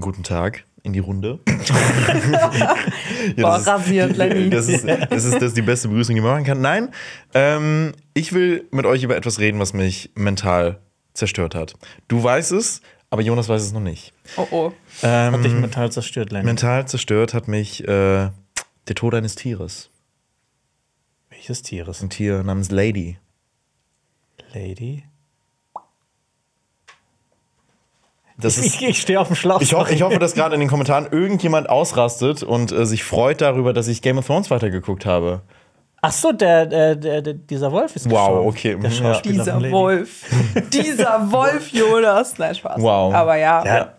guten Tag in die Runde. Boah, das ist- rasiert, Lenny. Das ist, das, ist, das ist die beste Begrüßung, die man machen kann. Nein, ähm, ich will mit euch über etwas reden, was mich mental zerstört hat. Du weißt es, aber Jonas weiß es noch nicht. Oh oh. Ähm, Hat dich mental zerstört, Lenny. mental zerstört hat mich äh, der Tod eines Tieres. Welches Tieres? Ein Tier namens Lady. Lady? Das ist, Ich, ich stehe auf dem Schlauch. ich, hoffe, ich hoffe, dass gerade in den Kommentaren irgendjemand ausrastet und äh, sich freut darüber, dass ich Game of Thrones weitergeguckt habe. Ach so, der, der, der, der, dieser Wolf ist Wow, gestorben. okay, Der ja. Schauspieler Dieser. Wolf. Dieser Wolf, Jonas. Nein, Spaß. Wow. Aber ja. Ja.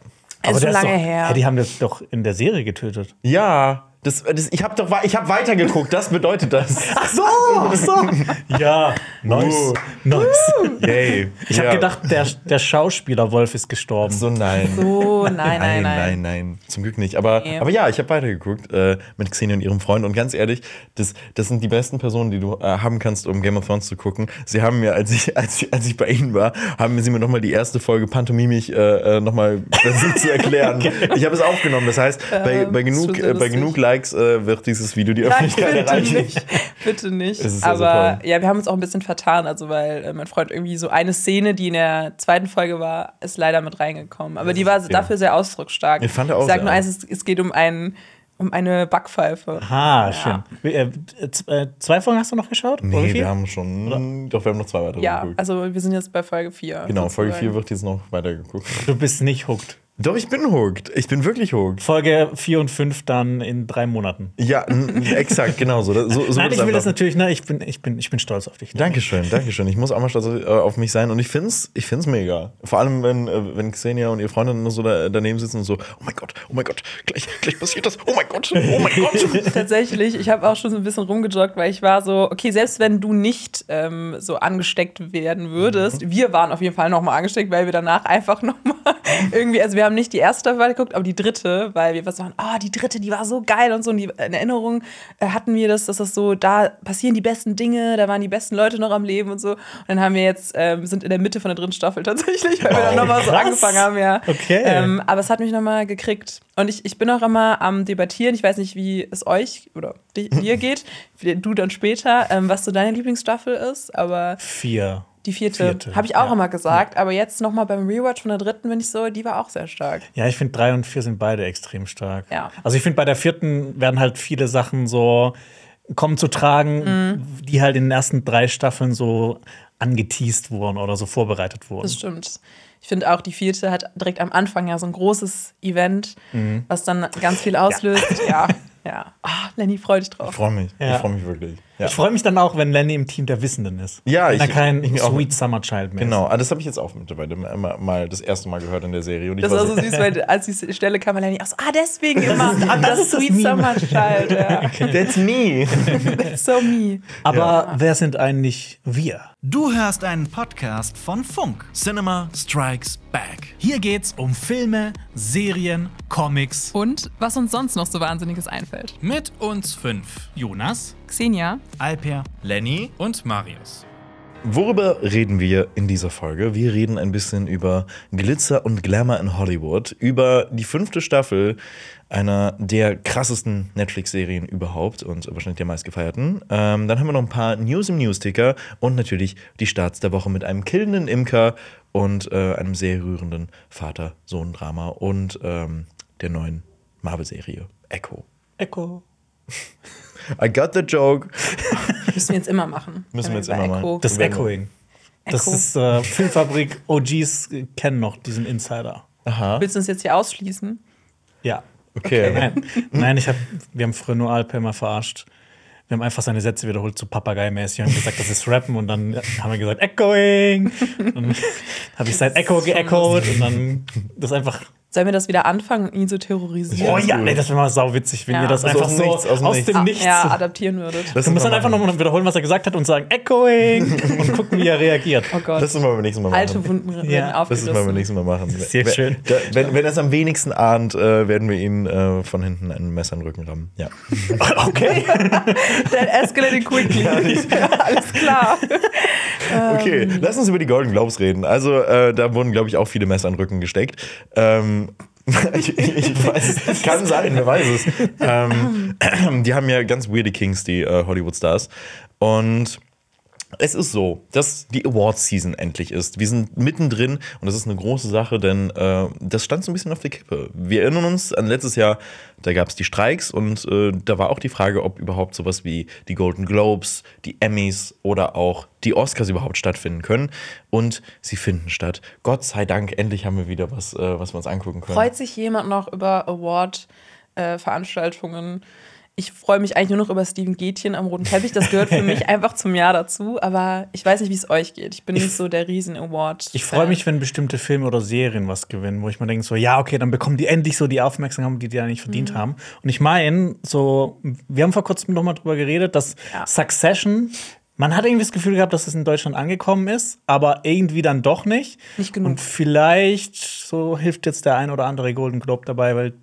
Es ist der lange doch, her. Ja, die haben das doch in der Serie getötet. Ja, das, das, ich habe doch ich hab weitergeguckt, das bedeutet das. Ach so, ach so. Ja, nice. Uh. nice. Yay. Ich Ja. habe gedacht, der, der Schauspieler Wolf ist gestorben. So, nein. So, nein, nein, Nein, nein. nein, nein, zum Glück nicht. Aber, Nee. aber ja, ich habe weitergeguckt äh, mit Xenia und ihrem Freund. Und ganz ehrlich, das, das sind die besten Personen, die du äh, haben kannst, um Game of Thrones zu gucken. Sie haben mir, als ich, als ich, als ich bei ihnen war, haben sie mir nochmal die erste Folge pantomimisch äh, äh, nochmal versucht zu erklären. Ich habe es aufgenommen. Das heißt, bei, bei, genug, schon äh, bei genug Likes äh, wird dieses Video die Nein, Öffentlichkeit bitte erreichen. nicht. Bitte nicht. Ist Aber ja, wir haben uns auch ein bisschen vertan, also weil äh, mein Freund irgendwie so eine Szene, die in der zweiten Folge war, ist leider mit reingekommen. Aber die war ja. dafür sehr ausdrucksstark. Ich fand auch ich sag nur eins, es, es geht um einen um eine Backpfeife. Ah, schön. Wie, Äh, äh, zwei Folgen hast du noch geschaut? Oder Nee, wir haben schon. Doch, wir haben noch zwei weitere Ja, geguckt. also wir sind jetzt bei Folge 4. Genau, Folge 4 wird jetzt noch weitergeguckt. Du bist nicht hooked. Doch, ich bin hooked. Ich bin wirklich hooked. Folge 4 und 5 dann in drei Monaten. Ja, exakt, genau so. so, so Nein, ich will das natürlich, ne, ich bin, ich bin, ich bin stolz auf dich. Ne? Dankeschön, Dankeschön. Ich muss auch mal stolz auf- äh, auf mich sein und ich find's, ich find's mega. Vor allem, wenn, äh, wenn Xenia und ihre Freundin nur so da, daneben sitzen und so, oh mein Gott, oh mein Gott, gleich, gleich passiert das, oh mein Gott, oh mein Gott. Tatsächlich, ich habe auch schon so ein bisschen rumgejoggt, weil ich war so, okay, selbst wenn du nicht ähm, so angesteckt werden würdest, Mhm. wir waren auf jeden Fall nochmal angesteckt, weil wir danach einfach nochmal irgendwie, also wir haben nicht die erste Staffel geguckt, aber die dritte, weil wir was sagen, ah, die dritte, die war so geil und so. Und die, in Erinnerung äh, hatten wir das, dass das so, da passieren die besten Dinge, da waren die besten Leute noch am Leben und so. Und dann haben wir jetzt, ähm, sind in der Mitte von der dritten Staffel tatsächlich, weil wir dann nochmal so angefangen haben, ja. Okay. Ähm, aber es hat mich nochmal gekriegt. Und ich, ich bin auch immer am Debattieren. Ich weiß nicht, wie es euch oder di- dir geht, du dann später, ähm, was so deine Lieblingsstaffel ist. Aber Vier. Die vierte, Vierte, habe ich auch ja. immer gesagt. Aber jetzt nochmal beim Rewatch von der dritten bin ich so, die war auch sehr stark. Ja, ich finde drei und vier sind beide extrem stark. Ja. Also ich finde, bei der vierten werden halt viele Sachen so kommen zu tragen, Mhm. die halt in den ersten drei Staffeln so angeteased wurden oder so vorbereitet wurden. Das stimmt. Ich finde auch, die vierte hat direkt am Anfang ja so ein großes Event, Mhm. was dann ganz viel auslöst. Ja, ja. Ah, Lenny, freu dich Ich drauf. freue mich, Ja. ich freue mich wirklich. Ja. Ich freue mich dann auch, wenn Lenny im Team der Wissenden ist. Ja, wenn er ich- kein ich mich auch. Sweet Summer Child mehr Genau, ah, das habe ich jetzt auch mittlerweile mal, mal das erste Mal gehört in der Serie. Und ich Das war so süß, weil als die Stelle kam, war Lenny auch so, ah, deswegen immer ist- ah, das das, ist das Sweet Meme. Summer Child. Ja. That's me. That's so me. Aber wer sind eigentlich wir? Du hörst einen Podcast von Funk. Cinema Strikes Back. Hier geht's um Filme, Serien, Comics. Und was uns sonst noch so Wahnsinniges einfällt. Mit uns fünf. Jonas, Xenia, Alper Lenny und Marius. Worüber reden wir in dieser Folge? Wir reden ein bisschen über Glitzer und Glamour in Hollywood, über die fünfte Staffel einer der krassesten Netflix-Serien überhaupt und wahrscheinlich der meistgefeierten. Ähm, dann haben wir noch ein paar News im Newsticker und natürlich die Starts der Woche mit einem killenden Imker und äh, einem sehr rührenden Vater-Sohn-Drama und ähm, der neuen Marvel-Serie Echo. Echo. I got the joke. Müssen wir jetzt immer machen. Müssen wir jetzt immer machen. Das Echoing. Das Echo. ist äh, Filmfabrik OGs kennen noch diesen Insider. Aha, Willst du uns jetzt hier ausschließen? Ja. okay. Nein, nein ich hab, wir haben früher nur Alper mal verarscht. Wir haben einfach seine Sätze wiederholt, so papageimäßig. Wir haben gesagt, das ist Rappen und dann haben wir gesagt, Echoing. Dann habe ich sein Echo geechoed und dann das einfach. Sollen wir das wieder anfangen, ihn zu terrorisieren? Oh ja, nee, das wäre mal sau witzig, wenn Ja. ihr das Also einfach aus so dem Nichts, aus aus, dem dem Nichts. Ja, adaptieren würdet. Das du musst müssen dann einfach nochmal wiederholen, was er gesagt hat und sagen Echoing und gucken, wie er reagiert. oh Gott. Das müssen wir beim nächsten Mal machen. Alte Wunden werden Ja. Das müssen wir beim aufgerissen. nächsten Mal machen. Sehr Wenn- schön. Da, wenn, wenn er es am wenigsten ahnt, äh, werden wir ihn äh, von hinten ein Messer in den Rücken rammen. Ja. Okay. That escalated quickly. Alles klar. Okay, Ähm. lass uns über die Golden Globes reden. Also, äh, da wurden, glaube ich, auch viele Messer in den Rücken gesteckt. Ähm, ich, ich, weiß, es kann sein, wer weiß es. Ähm, die haben ja ganz weirde Kings, die äh, Hollywood-Stars. Und es ist so, dass die Awards-Season endlich ist. Wir sind mittendrin und das ist eine große Sache, denn äh, das stand so ein bisschen auf der Kippe. Wir erinnern uns an letztes Jahr, da gab es die Streiks und äh, da war auch die Frage, ob überhaupt sowas wie die Golden Globes, die Emmys oder auch die Oscars überhaupt stattfinden können. Und sie finden statt. Gott sei Dank, endlich haben wir wieder was, äh, was wir uns angucken können. Freut sich jemand noch über Award-Veranstaltungen? Ich freue mich eigentlich nur noch über Steven Gätchen am roten Teppich. Das gehört für mich einfach zum Jahr dazu. Aber ich weiß nicht, wie es euch geht. Ich bin nicht so der Riesen-Award. Ich freue mich, wenn bestimmte Filme oder Serien was gewinnen, wo ich mir denke, so, ja, okay, dann bekommen die endlich so die Aufmerksamkeit, die die ja nicht verdient Mhm. haben. Und ich meine, so, wir haben vor kurzem noch mal drüber geredet, dass Ja. Succession, man hat irgendwie das Gefühl gehabt, dass es in Deutschland angekommen ist, aber irgendwie dann doch nicht. Nicht genug. Und vielleicht so hilft jetzt der ein oder andere Golden Globe dabei, weil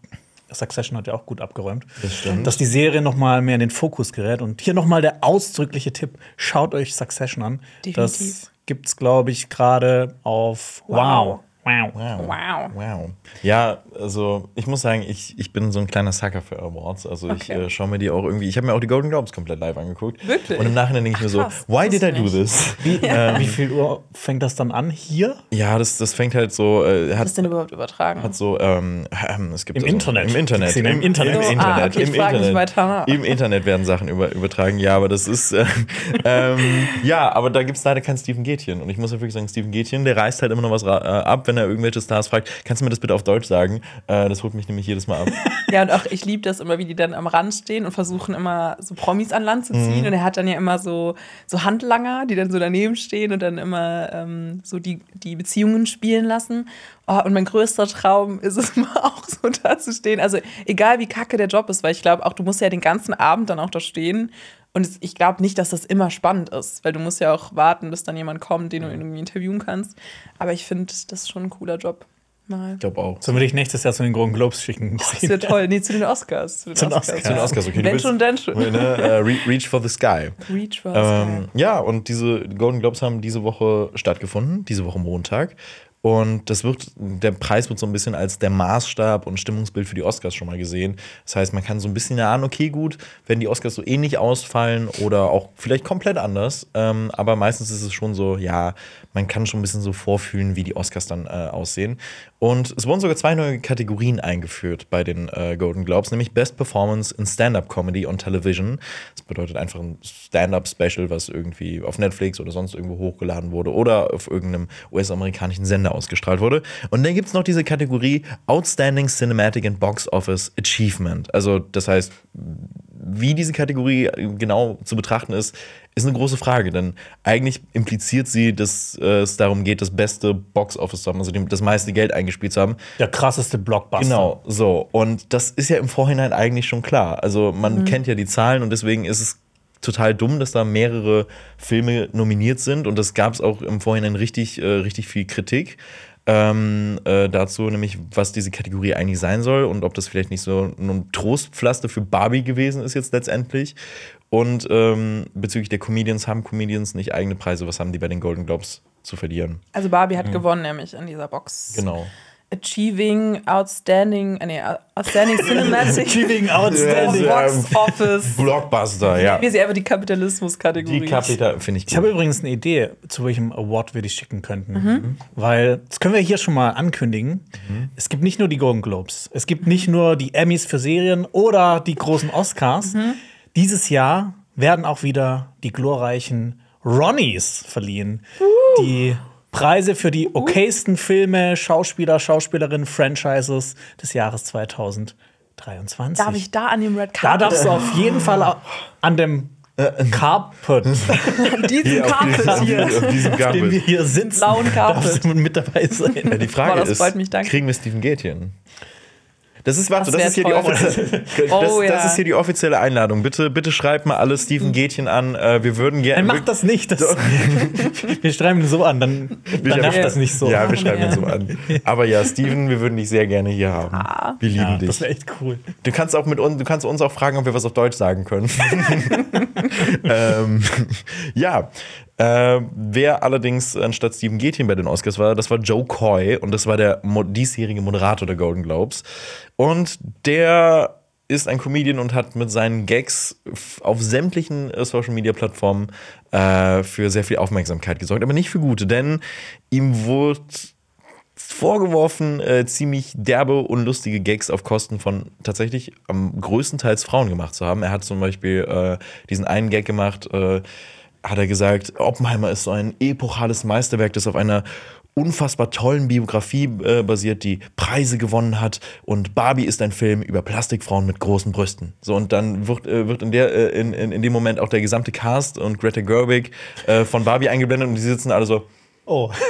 Succession hat ja auch gut abgeräumt. Das stimmt. Dass die Serie noch mal mehr in den Fokus gerät. Und hier noch mal der ausdrückliche Tipp: Schaut euch Succession an. Definitiv. Das gibt's, glaube ich, gerade auf Wow. Wow. Wow. Wow. Wow. Ja, also ich muss sagen, ich, ich bin so ein kleiner Sucker für Awards. Also ich Okay. äh, schaue mir die auch irgendwie. Ich habe mir auch die Golden Globes komplett live angeguckt. Wirklich? Und im Nachhinein denke ich mir so, why did I do this? Wie, äh, wie viel Uhr fängt das dann an? Hier? Ja, das, das fängt halt so, äh, Was hat, ist denn überhaupt übertragen? hat so, ähm, ähm, es gibt Im also, Internet. Im Internet. Ich sehe im Internet. Im Oh, ah, Internet. okay, ich Im Internet. weiter nach. Im Internet werden Sachen über, übertragen, ja, aber das ist, äh, ähm, ja, aber da gibt es leider kein Steven Gätchen. Und ich muss ja wirklich sagen, Steven Gätchen, der reißt halt immer noch was äh, ab, wenn er irgendwelche Stars fragt, kannst du mir das bitte auf Deutsch sagen? Äh, das holt mich nämlich jedes Mal ab. Ja, und auch ich liebe das immer, wie die dann am Rand stehen und versuchen immer so Promis an Land zu Mhm. ziehen. Und er hat dann ja immer so, so Handlanger, die dann so daneben stehen und dann immer ähm, so die, die Beziehungen spielen lassen. Oh, und mein größter Traum ist es immer auch so da zu stehen. Also egal wie kacke der Job ist, weil ich glaube auch, du musst ja den ganzen Abend dann auch da stehen. Und es, ich glaube nicht, dass das immer spannend ist, weil du musst ja auch warten, bis dann jemand kommt, den du irgendwie interviewen kannst. Aber ich finde, das ist schon ein cooler Job. Mal. Ich glaube auch. Sollen wir dich nächstes Jahr zu den Golden Globes schicken? Das wäre toll. Nee, zu den Oscars. Zu den, Zu den Oscars. Oscars. Zu den Oscars, okay. Wenn schon, denn schon. Ne, äh, Re- Reach for the Sky. Reach for Ähm, ja, und diese Golden Globes haben diese Woche stattgefunden, diese Woche Montag. Und das wird, der Preis wird so ein bisschen als der Maßstab und Stimmungsbild für die Oscars schon mal gesehen. Das heißt, man kann so ein bisschen erahnen, okay, gut, wenn die Oscars so ähnlich ausfallen oder auch vielleicht komplett anders. Ähm, aber meistens ist es schon so, ja, man kann schon ein bisschen so vorfühlen, wie die Oscars dann äh, aussehen. Und es wurden sogar zwei neue Kategorien eingeführt bei den äh, Golden Globes, nämlich Best Performance in Stand-Up Comedy on Television. Das bedeutet einfach ein Stand-Up-Special, was irgendwie auf Netflix oder sonst irgendwo hochgeladen wurde oder auf irgendeinem US-amerikanischen Sender ausgestrahlt wurde. Und dann gibt es noch diese Kategorie Outstanding Cinematic and Box Office Achievement. Also, das heißt, wie diese Kategorie genau zu betrachten ist, ist eine große Frage, denn eigentlich impliziert sie, dass äh, es darum geht, das beste Box-Office zu haben, also dem- das meiste Geld eingespielt zu haben. Der krasseste Blockbuster. Genau, so. Und das ist ja im Vorhinein eigentlich schon klar. Also man kennt ja die Zahlen und deswegen ist es total dumm, dass da mehrere Filme nominiert sind und das gab es auch im Vorhinein richtig, äh, richtig viel Kritik. Ähm, äh, dazu, nämlich was diese Kategorie eigentlich sein soll und ob das vielleicht nicht so ein Trostpflaster für Barbie gewesen ist jetzt letztendlich. Und ähm, bezüglich der Comedians, haben Comedians nicht eigene Preise? Was haben die bei den Golden Globes zu verlieren? Also Barbie hat gewonnen, nämlich in dieser Box. Genau. Achieving Outstanding, äh, nee, Outstanding Cinematic Achieving Outstanding. Box Office. Blockbuster, ja. Wir sehen einfach die Kapitalismus-Kategorie. Die Kapital finde ich Ich habe übrigens eine Idee, zu welchem Award wir dich schicken könnten. Mhm. Weil, das können wir hier schon mal ankündigen. Es gibt nicht nur die Golden Globes, es gibt nicht nur die Emmys für Serien oder die großen Oscars. Mhm. Dieses Jahr werden auch wieder die glorreichen Ronnies verliehen. Die Preise für die okaysten Filme, Schauspieler, Schauspielerinnen, Franchises des Jahres 2023. Darf ich da an dem Red da Carpet? darfst du auf jeden Fall an dem Carpet diesen Carpet auf, hier. auf diesem auf dem wir Carpet. hier sitzen, Blauen Carpet. darfst du mit dabei sein. Ja, die Frage ist, freut mich, danke. kriegen wir Steven Gätchen? Das ist, warte, Das das, ist hier die das, Oh, das ist hier die offizielle Einladung. Bitte, bitte schreibt mal alle Steven Gätchen an. Äh, wir würden gerne. Nein, mach das nicht. Das, wir schreiben ihn so an, dann, dann das nicht so. Ja, wir schreiben ihn so an. Aber ja, Steven, wir würden dich sehr gerne hier haben. Wir lieben Ja, dich. das wäre echt cool. Du kannst auch mit uns, du kannst uns auch fragen, ob wir was auf Deutsch sagen können. ähm, ja, Äh, wer allerdings anstatt Stephen Gätjen bei den Oscars war, das war Joe Coy und das war der mo diesjährige Moderator der Golden Globes. Und der ist ein Comedian und hat mit seinen Gags auf sämtlichen äh, Social Media Plattformen äh, für sehr viel Aufmerksamkeit gesorgt, aber nicht für gute, denn ihm wurde vorgeworfen, äh, ziemlich derbe und lustige Gags auf Kosten von tatsächlich am größtenteils Frauen gemacht zu haben. Er hat zum Beispiel äh, diesen einen Gag gemacht, äh, hat er gesagt, Oppenheimer ist so ein epochales Meisterwerk, das auf einer unfassbar tollen Biografie äh, basiert, die Preise gewonnen hat und Barbie ist ein Film über Plastikfrauen mit großen Brüsten. So und dann wird, äh, wird in, der, äh, in, in, in dem Moment auch der gesamte Cast und Greta Gerwig äh, von Barbie eingeblendet und die sitzen alle so, Oh.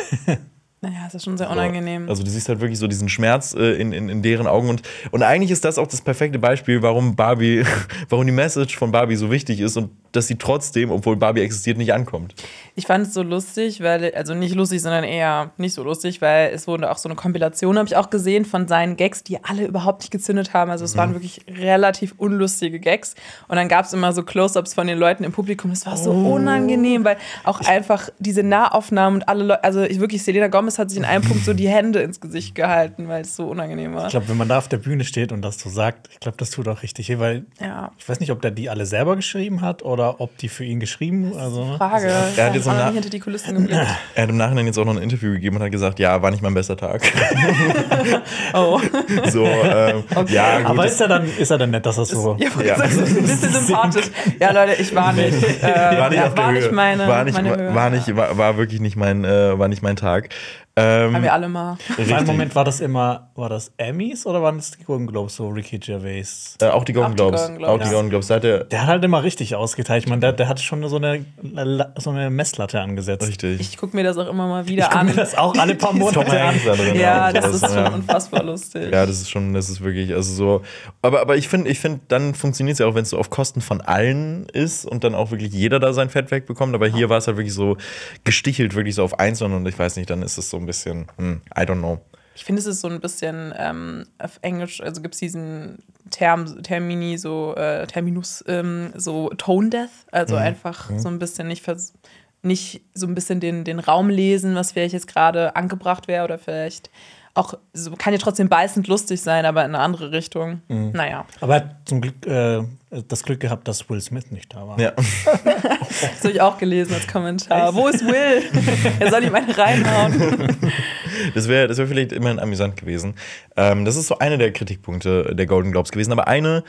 Naja, es ist schon sehr unangenehm. also du siehst halt wirklich so diesen Schmerz äh, in, in, in deren Augen und, und eigentlich ist das auch das perfekte Beispiel, warum Barbie, warum die Message von Barbie so wichtig ist und dass sie trotzdem, obwohl Barbie existiert, nicht ankommt. Ich fand es so lustig, weil, also nicht lustig, sondern eher nicht so lustig, weil es wurde auch so eine Kompilation, habe ich auch gesehen, von seinen Gags, die alle überhaupt nicht gezündet haben. Also es waren wirklich relativ unlustige Gags. Und dann gab es immer so Close-Ups von den Leuten im Publikum. Das war so unangenehm, weil auch einfach diese Nahaufnahmen und alle Leute, also ich wirklich, Selena Gomez hat sich in einem Punkt so die Hände ins Gesicht gehalten, weil es so unangenehm war. Ich glaube, wenn man da auf der Bühne steht und das so sagt, ich glaube, das tut auch richtig weh, weil Ja. ich weiß nicht, ob der die alle selber geschrieben hat oder ob die für ihn geschrieben. Also, ne? Frage. er hat jetzt nicht hinter die Kulissen geblickt. Er hat im Nachhinein jetzt auch noch ein Interview gegeben und hat gesagt, ja, war nicht mein bester Tag. Oh. so, ähm, ja, gut. Aber das- ist er dann, ist er dann nett, dass er so. Ja, Ja. ja. ein bisschen sympathisch. Ja, Leute, ich war nicht. Äh, war nicht ja, auf der war Höhe. nicht meine, war nicht, meine war, Höhe. war, nicht, war, war wirklich nicht mein, äh, war nicht mein Tag. Ähm, Haben wir alle mal. Für einen Moment war das immer, war das Emmys oder waren das die Golden Globes, so Ricky Gervais? äh, auch die Golden Auch die Globes. Golden Globes. Auch die Golden Globes. Da hat er Der hat halt immer richtig ausgeteilt. Ich meine, der, der hat schon so eine, so eine Messlatte angesetzt. richtig. Ich gucke mir das auch immer mal wieder Ich guck an. mir das auch alle paar Monate an. Ja, das ist schon ja. unfassbar lustig. Ja, das ist schon, das ist wirklich, also so. Aber, aber ich finde, ich finde, dann funktioniert es ja auch, wenn es so auf Kosten von allen ist und dann auch wirklich jeder da sein Fett wegbekommt. Aber hier war es halt wirklich so gestichelt, wirklich so auf Einzelnen und ich weiß nicht, dann ist es so ein bisschen, hm, I don't know. Ich finde, es ist so ein bisschen ähm, auf Englisch, also gibt es diesen Term, Termini, so äh, Terminus, ähm, so Tone Death, also einfach so ein bisschen nicht, vers nicht so ein bisschen den, den Raum lesen, was vielleicht jetzt gerade angebracht wäre oder vielleicht auch, so, kann ja trotzdem beißend lustig sein, aber in eine andere Richtung. Naja, Aber er hat zum Glück äh, das Glück gehabt, dass Will Smith nicht da war. Ja. das habe ich auch gelesen als Kommentar. Wo ist Will? er soll ihm eine reinhauen. Das wäre das wär vielleicht immerhin amüsant gewesen. Ähm, das ist so einer der Kritikpunkte der Golden Globes gewesen. Aber eine,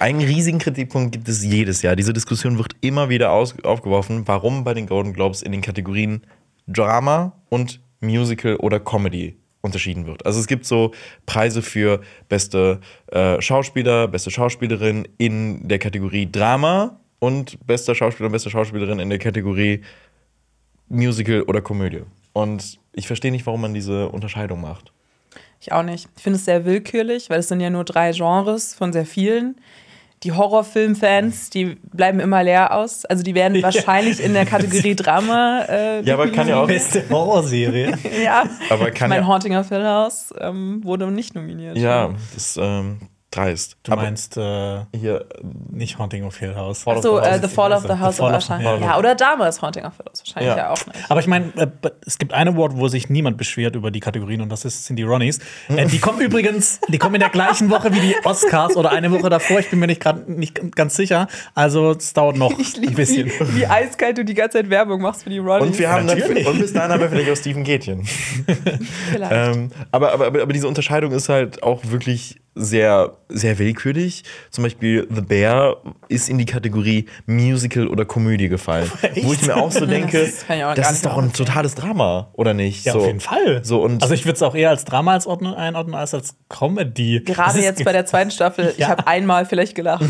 einen riesigen Kritikpunkt gibt es jedes Jahr. Diese Diskussion wird immer wieder aus, aufgeworfen, warum bei den Golden Globes in den Kategorien Drama und Musical oder Comedy unterschieden wird. Also es gibt so Preise für beste äh, Schauspieler, beste Schauspielerin in der Kategorie Drama und bester Schauspieler und beste Schauspielerin in der Kategorie Musical oder Komödie. Und ich verstehe nicht, warum man diese Unterscheidung macht. Ich auch nicht. Ich finde es sehr willkürlich, weil es sind ja nur drei Genres von sehr vielen. Die Horrorfilmfans, die bleiben immer leer aus. Also die werden wahrscheinlich in der Kategorie Drama. Äh, Ja, aber kann ja auch. Beste Horrorserie. ja. Aber kann mein ja. Haunting of Hill House ähm, wurde nicht nominiert. Ja, das ist ähm, dreist. Du Aber meinst äh, hier, nicht Haunting of Hill House. Fall of So, the House äh, The die Fall of the House of Usher. ja. Ja, oder damals Haunting of Hill House. Wahrscheinlich Ja. ja, auch nicht. Aber ich meine, äh, es gibt eine Award, wo sich niemand beschwert über die Kategorien und das ist, sind die Ronnies. Äh, die kommen übrigens, die kommen in der gleichen Woche wie die Oscars oder eine Woche davor. Ich bin mir nicht gerade nicht ganz sicher. Also es dauert noch Ich ein bisschen. wie, wie eiskalt du die ganze Zeit Werbung machst für die Ronnies. Und wir haben dann, Natürlich. und bis dahin haben wir vielleicht auch Stephen Gätchen. Vielleicht. Ähm, aber, aber, aber, aber diese Unterscheidung ist halt auch wirklich sehr, sehr willkürlich. Zum Beispiel The Bear ist in die Kategorie Musical oder Komödie gefallen. Wo ich mir auch so denke, Das ich auch das ist doch ein totales Drama, oder nicht? Ja, so. auf jeden Fall. So, und also ich würde es auch eher als Drama als ordnen, einordnen als als Comedy. Gerade jetzt bei der zweiten Staffel, ich Ja. habe einmal vielleicht gelacht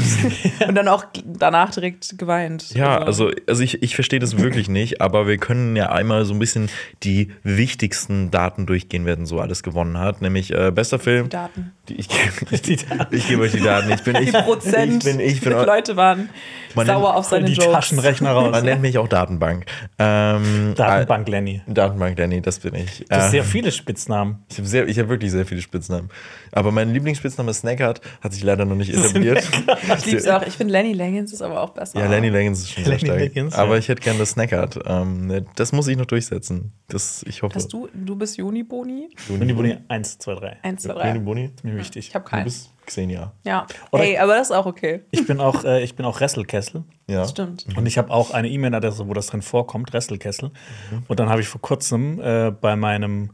und dann auch danach direkt geweint. Ja, also, also ich, ich verstehe das wirklich nicht, aber wir können ja einmal so ein bisschen die wichtigsten Daten durchgehen, wer denn so alles gewonnen hat. Nämlich äh, bester Film. Daten. Die, ich, Die Daten. Ich gebe euch die Daten. Ich bin Die ich, Prozent ich bin ich bin Leute waren sauer nennt- auf seine die Jokes. Taschenrechner raus. Man nennt mich auch Datenbank. Ähm, Datenbank Lenny. äh, Datenbank Danny, das bin ich. Du hast sehr viele Spitznamen. Ich habe sehr, hab wirklich sehr viele Spitznamen. Aber mein Lieblingsspitzname Snackart hat sich leider noch nicht etabliert. Ich lieb's auch. Ich finde Lenny Leggins ist aber auch besser. Ja, Lenny Leggins ist schon sehr Lenny stark. Leggins, aber ja. ich hätte gerne das Snackart. Ähm, ne, das muss ich noch durchsetzen. Das, ich hoffe. Hast du, du bist Juniboni? Und die Boni 1, 2, 3. Eins, zwei, Juni drei. Boni? Mir wichtig. Ich habe Du keinen. bist Xenia. Ja. Oder- Ey, aber das ist auch okay. Ich bin auch, äh, ich bin auch Resselkessel. Ja. Stimmt. Und ich habe auch eine E-Mail-Adresse, wo das drin vorkommt, Resselkessel. Mhm. Und dann habe ich vor kurzem äh, bei meinem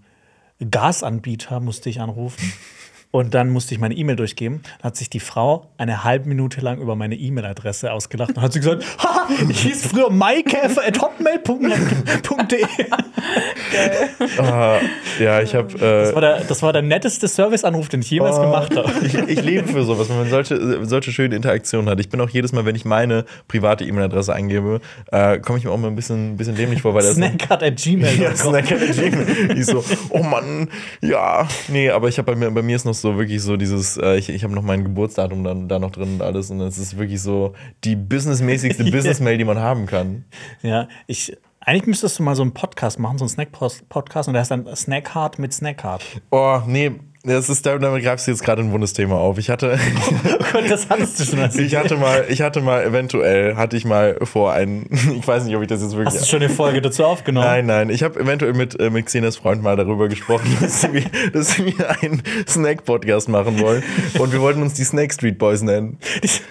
Gasanbieter musste ich anrufen. Und dann musste ich meine E-Mail durchgeben. Dann hat sich die Frau eine halbe Minute lang über meine E-Mail-Adresse ausgelacht und hat sie gesagt, Haha, ich hieß früher maikäfer.hotmail.de. Ah, ja, ich habe. Äh, Das war, der, das war der netteste Serviceanruf, den ich jemals gemacht habe. ich, ich lebe für sowas, wenn man solche, solche schöne Interaktionen hat. Ich bin auch jedes Mal, wenn ich meine private E-Mail-Adresse eingebe, äh, komme ich mir auch mal ein bisschen, ein bisschen dämlich vor, weil das. Snackart at gmail. Ja, Snack at Gmail. Ich so, oh Mann, ja. Nee, aber ich habe bei mir, bei mir ist noch so wirklich so dieses, äh, ich, ich habe noch mein Geburtsdatum dann, da noch drin und alles. Und es ist wirklich so die businessmäßigste Business-Mail, die man haben kann. Ja, ich. Eigentlich müsstest du mal so einen Podcast machen, so einen Snack-Podcast, und der heißt dann Snackheart mit Snackheart. Oh, nee, das ist, damit greifst du jetzt gerade ein wundes Thema auf. Ich hatte, Gott, das hattest du schon als ich hatte mal, ich hatte mal, eventuell, hatte ich mal vor, einen, ich weiß nicht, ob ich das jetzt wirklich. Hast du schon eine Folge dazu aufgenommen? Nein, nein. Ich habe eventuell mit, äh, mit Xenas Freund mal darüber gesprochen, dass sie, mir- dass sie mir einen Snack-Podcast machen wollen. Und wir wollten uns die Snack Street Boys nennen.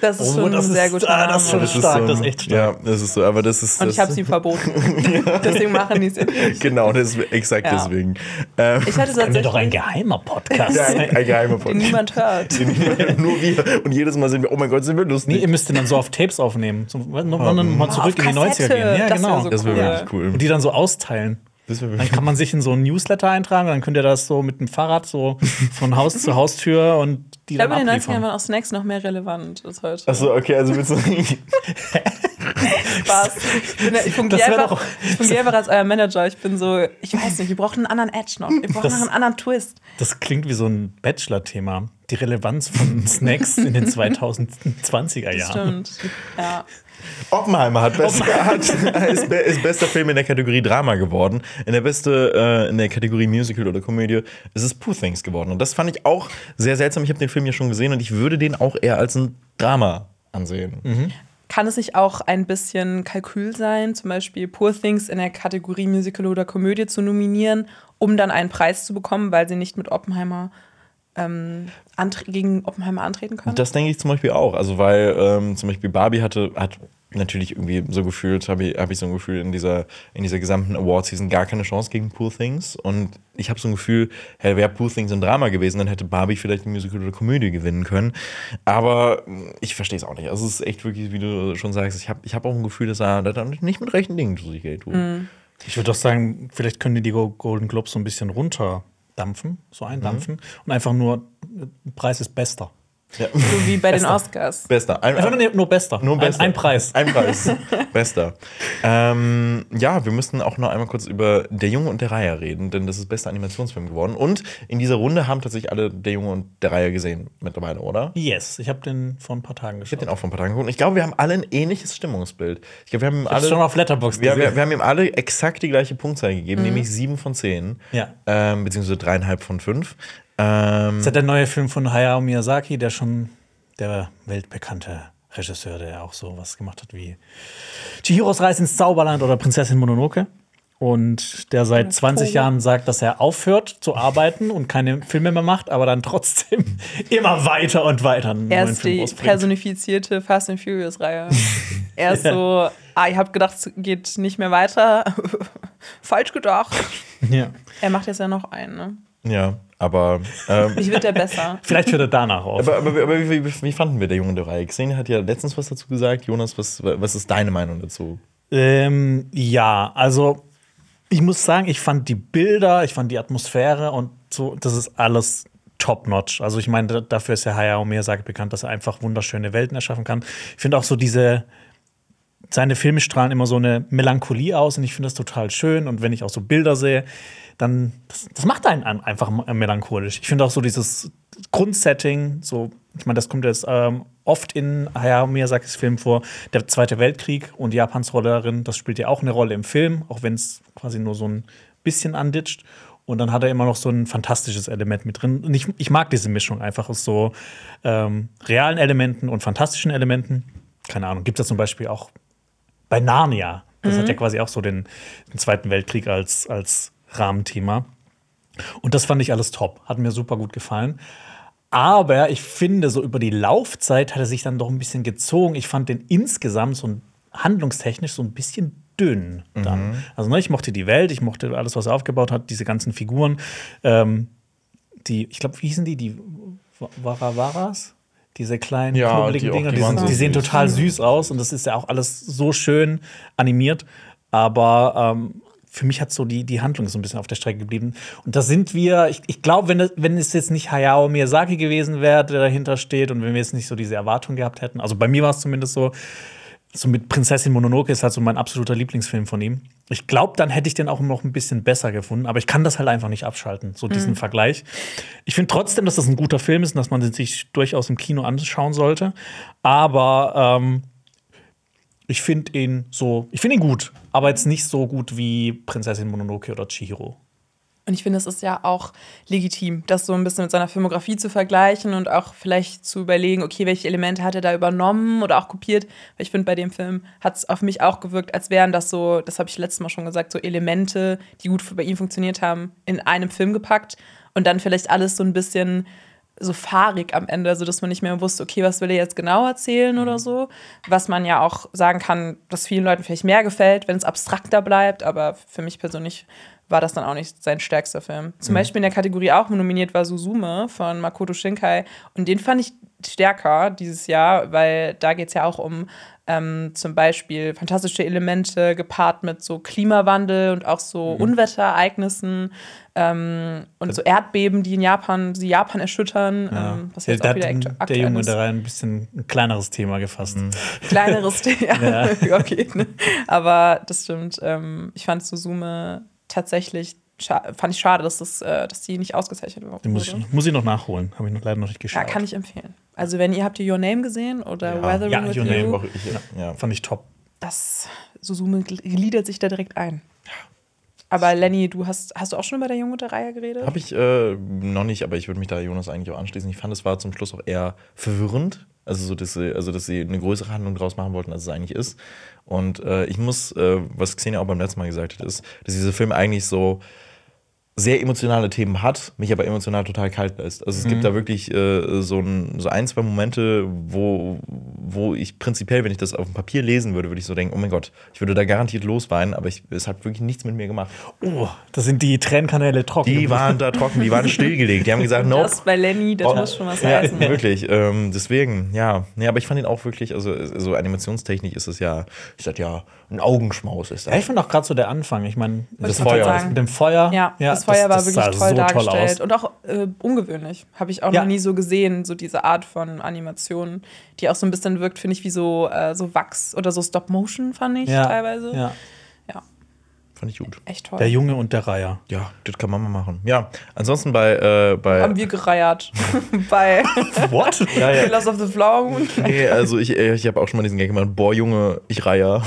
Das ist Oh, schon das ein sehr ist- guter ah, das ist schon Das ist stark, so, das ist echt stark. Ja, das ist so. Aber das ist. Und das, ich habe sie verboten. Deswegen machen die es nicht. Genau, das, exakt Ja. deswegen. Ähm, Ich hatte Können wir doch ein geheimer Podcast ja, ein, ein geheimer den Podcast. niemand hört. Nur wir. Und jedes Mal sind wir, oh mein Gott, sind wir lustig. Nee, ihr müsst den dann so auf Tapes aufnehmen. Wollen wir dann mal zurück in die Auf 90er Kassette. gehen. Ja, Das wär genau. so das wäre cool. wirklich cool. Und die dann so austeilen. Das wär Dann kann man sich in so ein Newsletter eintragen und dann könnt ihr das so mit dem Fahrrad so von Haus zu Haustür und die Ich dann glaube, in den 90ern abliefern. waren auch Snacks noch mehr relevant als heute. Achso, okay, also willst du. Spaß. Ich, bin, ich fungiere einfach, ich fungiere einfach als euer Manager. Ich bin so, ich weiß nicht, wir brauchen einen anderen Edge noch. Wir brauchen Das- noch einen anderen Twist. Das klingt wie so ein Bachelor-Thema. Die Relevanz von Snacks in den 2020er Jahren. Stimmt. Ja. Oppenheimer hat, best, hat ist, ist bester Film in der Kategorie Drama geworden. In der beste äh, in der Kategorie Musical oder Komödie ist es Poor Things geworden. Und das fand ich auch sehr seltsam. Ich habe den Film ja schon gesehen und ich würde den auch eher als ein Drama ansehen. Kann es nicht auch ein bisschen Kalkül sein, zum Beispiel Poor Things in der Kategorie Musical oder Komödie zu nominieren, um dann einen Preis zu bekommen, weil sie nicht mit Oppenheimer ähm, gegen Oppenheimer antreten können? Das denke ich zum Beispiel auch. Also, weil ähm, zum Beispiel Barbie hatte, hat natürlich irgendwie so gefühlt, habe ich, hab ich so ein Gefühl, in dieser, in dieser gesamten Award-Season gar keine Chance gegen Poor Things. Und ich habe so ein Gefühl, hey, wäre Poor Things ein Drama gewesen, dann hätte Barbie vielleicht eine Musical oder Komödie gewinnen können. Aber mh, ich verstehe es auch nicht. Also, es ist echt wirklich, wie du schon sagst, ich habe ich hab auch ein Gefühl, dass er er nicht mit rechten Dingen zu sich geht. tut. Ich würde doch sagen, vielleicht können die die Go- Golden Globes so ein bisschen runterdampfen, so eindampfen und einfach nur, äh, Preis ist bester. Ja. so wie bei den Bester. Oscars. Bester. Ein, Einfach nur, nur bester. Nur bester. Ein, ein Preis. Ein Preis. Bester. Ähm, ja, wir müssten auch noch einmal kurz über Der Junge und der Reiher reden, denn das ist bester Animationsfilm geworden. Und in dieser Runde haben tatsächlich alle Der Junge und der Reiher gesehen mittlerweile, oder? Yes, ich habe den vor ein paar Tagen Ich geschaut. habe den auch vor ein paar Tagen geguckt. Ich glaube, wir haben alle ein ähnliches Stimmungsbild. Ich glaube, wir haben ihm alle. schon auf Letterboxd wir, wir, wir haben ihm alle exakt die gleiche Punktzahl gegeben, nämlich sieben von zehn. Ja. Ähm, beziehungsweise dreieinhalb von fünf. Ähm, Das ist ja der neue Film von Hayao Miyazaki, der schon der weltbekannte Regisseur, der auch so was gemacht hat wie Chihiros Reise ins Zauberland oder Prinzessin Mononoke. Und der seit 20 Togo. Jahren sagt, dass er aufhört zu arbeiten und keine Filme mehr macht, aber dann trotzdem immer weiter und weiter einen Er neuen ist Film die personifizierte Fast and Furious-Reihe. er ist so, ah, ich habe gedacht, es geht nicht mehr weiter. Falsch gedacht. Ja. Er macht jetzt ja noch einen, ne? ja, aber. Ähm, Ich wird der besser. Vielleicht hört er danach auf. Aber, aber, aber wie, wie, wie fanden wir der Junge der Reihe? Xenia hat ja letztens was dazu gesagt. Jonas, was, was ist deine Meinung dazu? Ähm, ja, also ich muss sagen, ich fand die Bilder, ich fand die Atmosphäre und so, das ist alles top-notch. Also ich meine, da- dafür ist ja Hayao Miyazaki bekannt, dass er einfach wunderschöne Welten erschaffen kann. Ich finde auch so diese, seine Filme strahlen immer so eine Melancholie aus und ich finde das total schön. Und wenn ich auch so Bilder sehe, dann das, das macht einen einfach melancholisch. Ich finde auch so dieses Grundsetting, so, ich meine, das kommt jetzt ähm, oft in Hayao Miyazakis Film vor, der Zweite Weltkrieg und Japans Rolle darin, das spielt ja auch eine Rolle im Film, auch wenn es quasi nur so ein bisschen anditscht. Und dann hat er immer noch so ein fantastisches Element mit drin. Und ich, ich mag diese Mischung einfach aus so ähm, realen Elementen und fantastischen Elementen. Keine Ahnung, gibt es zum Beispiel auch bei Narnia. Das hat ja quasi auch so den, den Zweiten Weltkrieg als, als Rahmenthema. Und das fand ich alles top. Hat mir super gut gefallen. Aber ich finde, so über die Laufzeit hat er sich dann doch ein bisschen gezogen. Ich fand den insgesamt so ein, handlungstechnisch so ein bisschen dünn dann. Also, ne, ich mochte die Welt, ich mochte alles, was er aufgebaut hat, diese ganzen Figuren. Ähm, die, ich glaube, wie hießen die? Die Waravaras? Diese kleinen, Ja, knubbeligen die Dinger, die sind, so die sehen süß. total süß aus und das ist ja auch alles so schön animiert. Aber ähm, für mich hat so die, die Handlung so ein bisschen auf der Strecke geblieben. Und da sind wir, ich, ich glaube, wenn, wenn es jetzt nicht Hayao Miyazaki gewesen wäre, der dahinter steht und wenn wir jetzt nicht so diese Erwartung gehabt hätten, also bei mir war es zumindest so, so mit Prinzessin Mononoke ist halt so mein absoluter Lieblingsfilm von ihm. Ich glaube, dann hätte ich den auch noch ein bisschen besser gefunden, aber ich kann das halt einfach nicht abschalten, so diesen Vergleich. Ich finde trotzdem, dass das ein guter Film ist und dass man sich durchaus im Kino anschauen sollte. Aber ähm, ich finde ihn so, ich finde ihn gut, aber jetzt nicht so gut wie Prinzessin Mononoke oder Chihiro. Und ich finde, es ist ja auch legitim, das so ein bisschen mit seiner Filmografie zu vergleichen und auch vielleicht zu überlegen, okay, welche Elemente hat er da übernommen oder auch kopiert. Weil ich finde, bei dem Film hat es auf mich auch gewirkt, als wären das so, das habe ich letztes Mal schon gesagt, so Elemente, die gut bei ihm funktioniert haben, in einem Film gepackt und dann vielleicht alles so ein bisschen so fahrig am Ende, also dass man nicht mehr wusste, okay, was will er jetzt genau erzählen oder so. Was man ja auch sagen kann, dass vielen Leuten vielleicht mehr gefällt, wenn es abstrakter bleibt, aber für mich persönlich war das dann auch nicht sein stärkster Film. Zum Beispiel in der Kategorie auch nominiert war Suzume von Makoto Shinkai und den fand ich stärker dieses Jahr, weil da geht es ja auch um ähm, zum Beispiel fantastische Elemente gepaart mit so Klimawandel und auch so Unwetterereignissen ähm, und so Erdbeben, die in Japan, die Japan erschüttern, ähm, was jetzt der auch wieder hat aktu- der aktuell Junge ist. da rein ein bisschen ein kleineres Thema gefasst. Kleineres Thema. okay, ne? Aber das stimmt. Ähm, ich fand Suzume tatsächlich fand ich schade, dass, das, äh, dass die nicht ausgezeichnet wurde. Den muss ich, muss ich noch nachholen. Habe ich noch, leider noch nicht geschaut. ja, kann ich empfehlen. Also wenn ihr habt ihr Your Name gesehen oder Ja. Weathering Ja, with Your Name You, Auch ich, ja. Fand ich top. das Suzume gl- gliedert sich da direkt ein. Aber Lenny, du hast, hast du auch schon über der Jungmutter-Reihe geredet? Habe ich äh, noch nicht, aber ich würde mich da Jonas eigentlich auch anschließen. Ich fand, es war zum Schluss auch eher verwirrend. Also, so, dass sie, also, dass sie eine größere Handlung draus machen wollten, als es eigentlich ist. Und äh, ich muss, äh, was Xenia auch beim letzten Mal gesagt hat, ist, dass dieser Film eigentlich so sehr emotionale Themen hat, mich aber emotional total kalt lässt. Also es gibt da wirklich äh, so, ein, so ein, zwei Momente, wo, wo ich prinzipiell, wenn ich das auf dem Papier lesen würde, würde ich so denken, oh mein Gott, ich würde da garantiert losweinen, aber ich, es hat wirklich nichts mit mir gemacht. Oh, da sind die Tränenkanäle trocken. Die waren da trocken, die waren stillgelegt. Die haben gesagt, nope. Das bei Lenny, das Oh, muss schon was ja, heißen. wirklich. Ähm, deswegen, ja. Nee, aber ich fand ihn auch wirklich, also so Animationstechnik ist es ja, ist das ja ein Augenschmaus ist Ja, das. ich fand auch gerade so der Anfang. Ich meine, Das Feuer. Das mit dem Feuer. Ja, das Feuer war wirklich toll dargestellt aus. und auch äh, ungewöhnlich. Habe ich auch Ja. noch nie so gesehen, so diese Art von Animation, die auch so ein bisschen wirkt, finde ich, wie so, äh, so Wachs oder so Stop-Motion, fand ich ja, teilweise. Ja. Ja, Fand ich gut. echt toll. Der Junge und der Reiher. Ja, das kann man mal machen. Ja, ansonsten bei, äh, bei Haben wir gereiert bei What? ja, ja. Killers of the Flower Moon. Nee, also ich, äh, ich habe auch schon mal diesen Gag gemacht, boah Junge, ich reihe.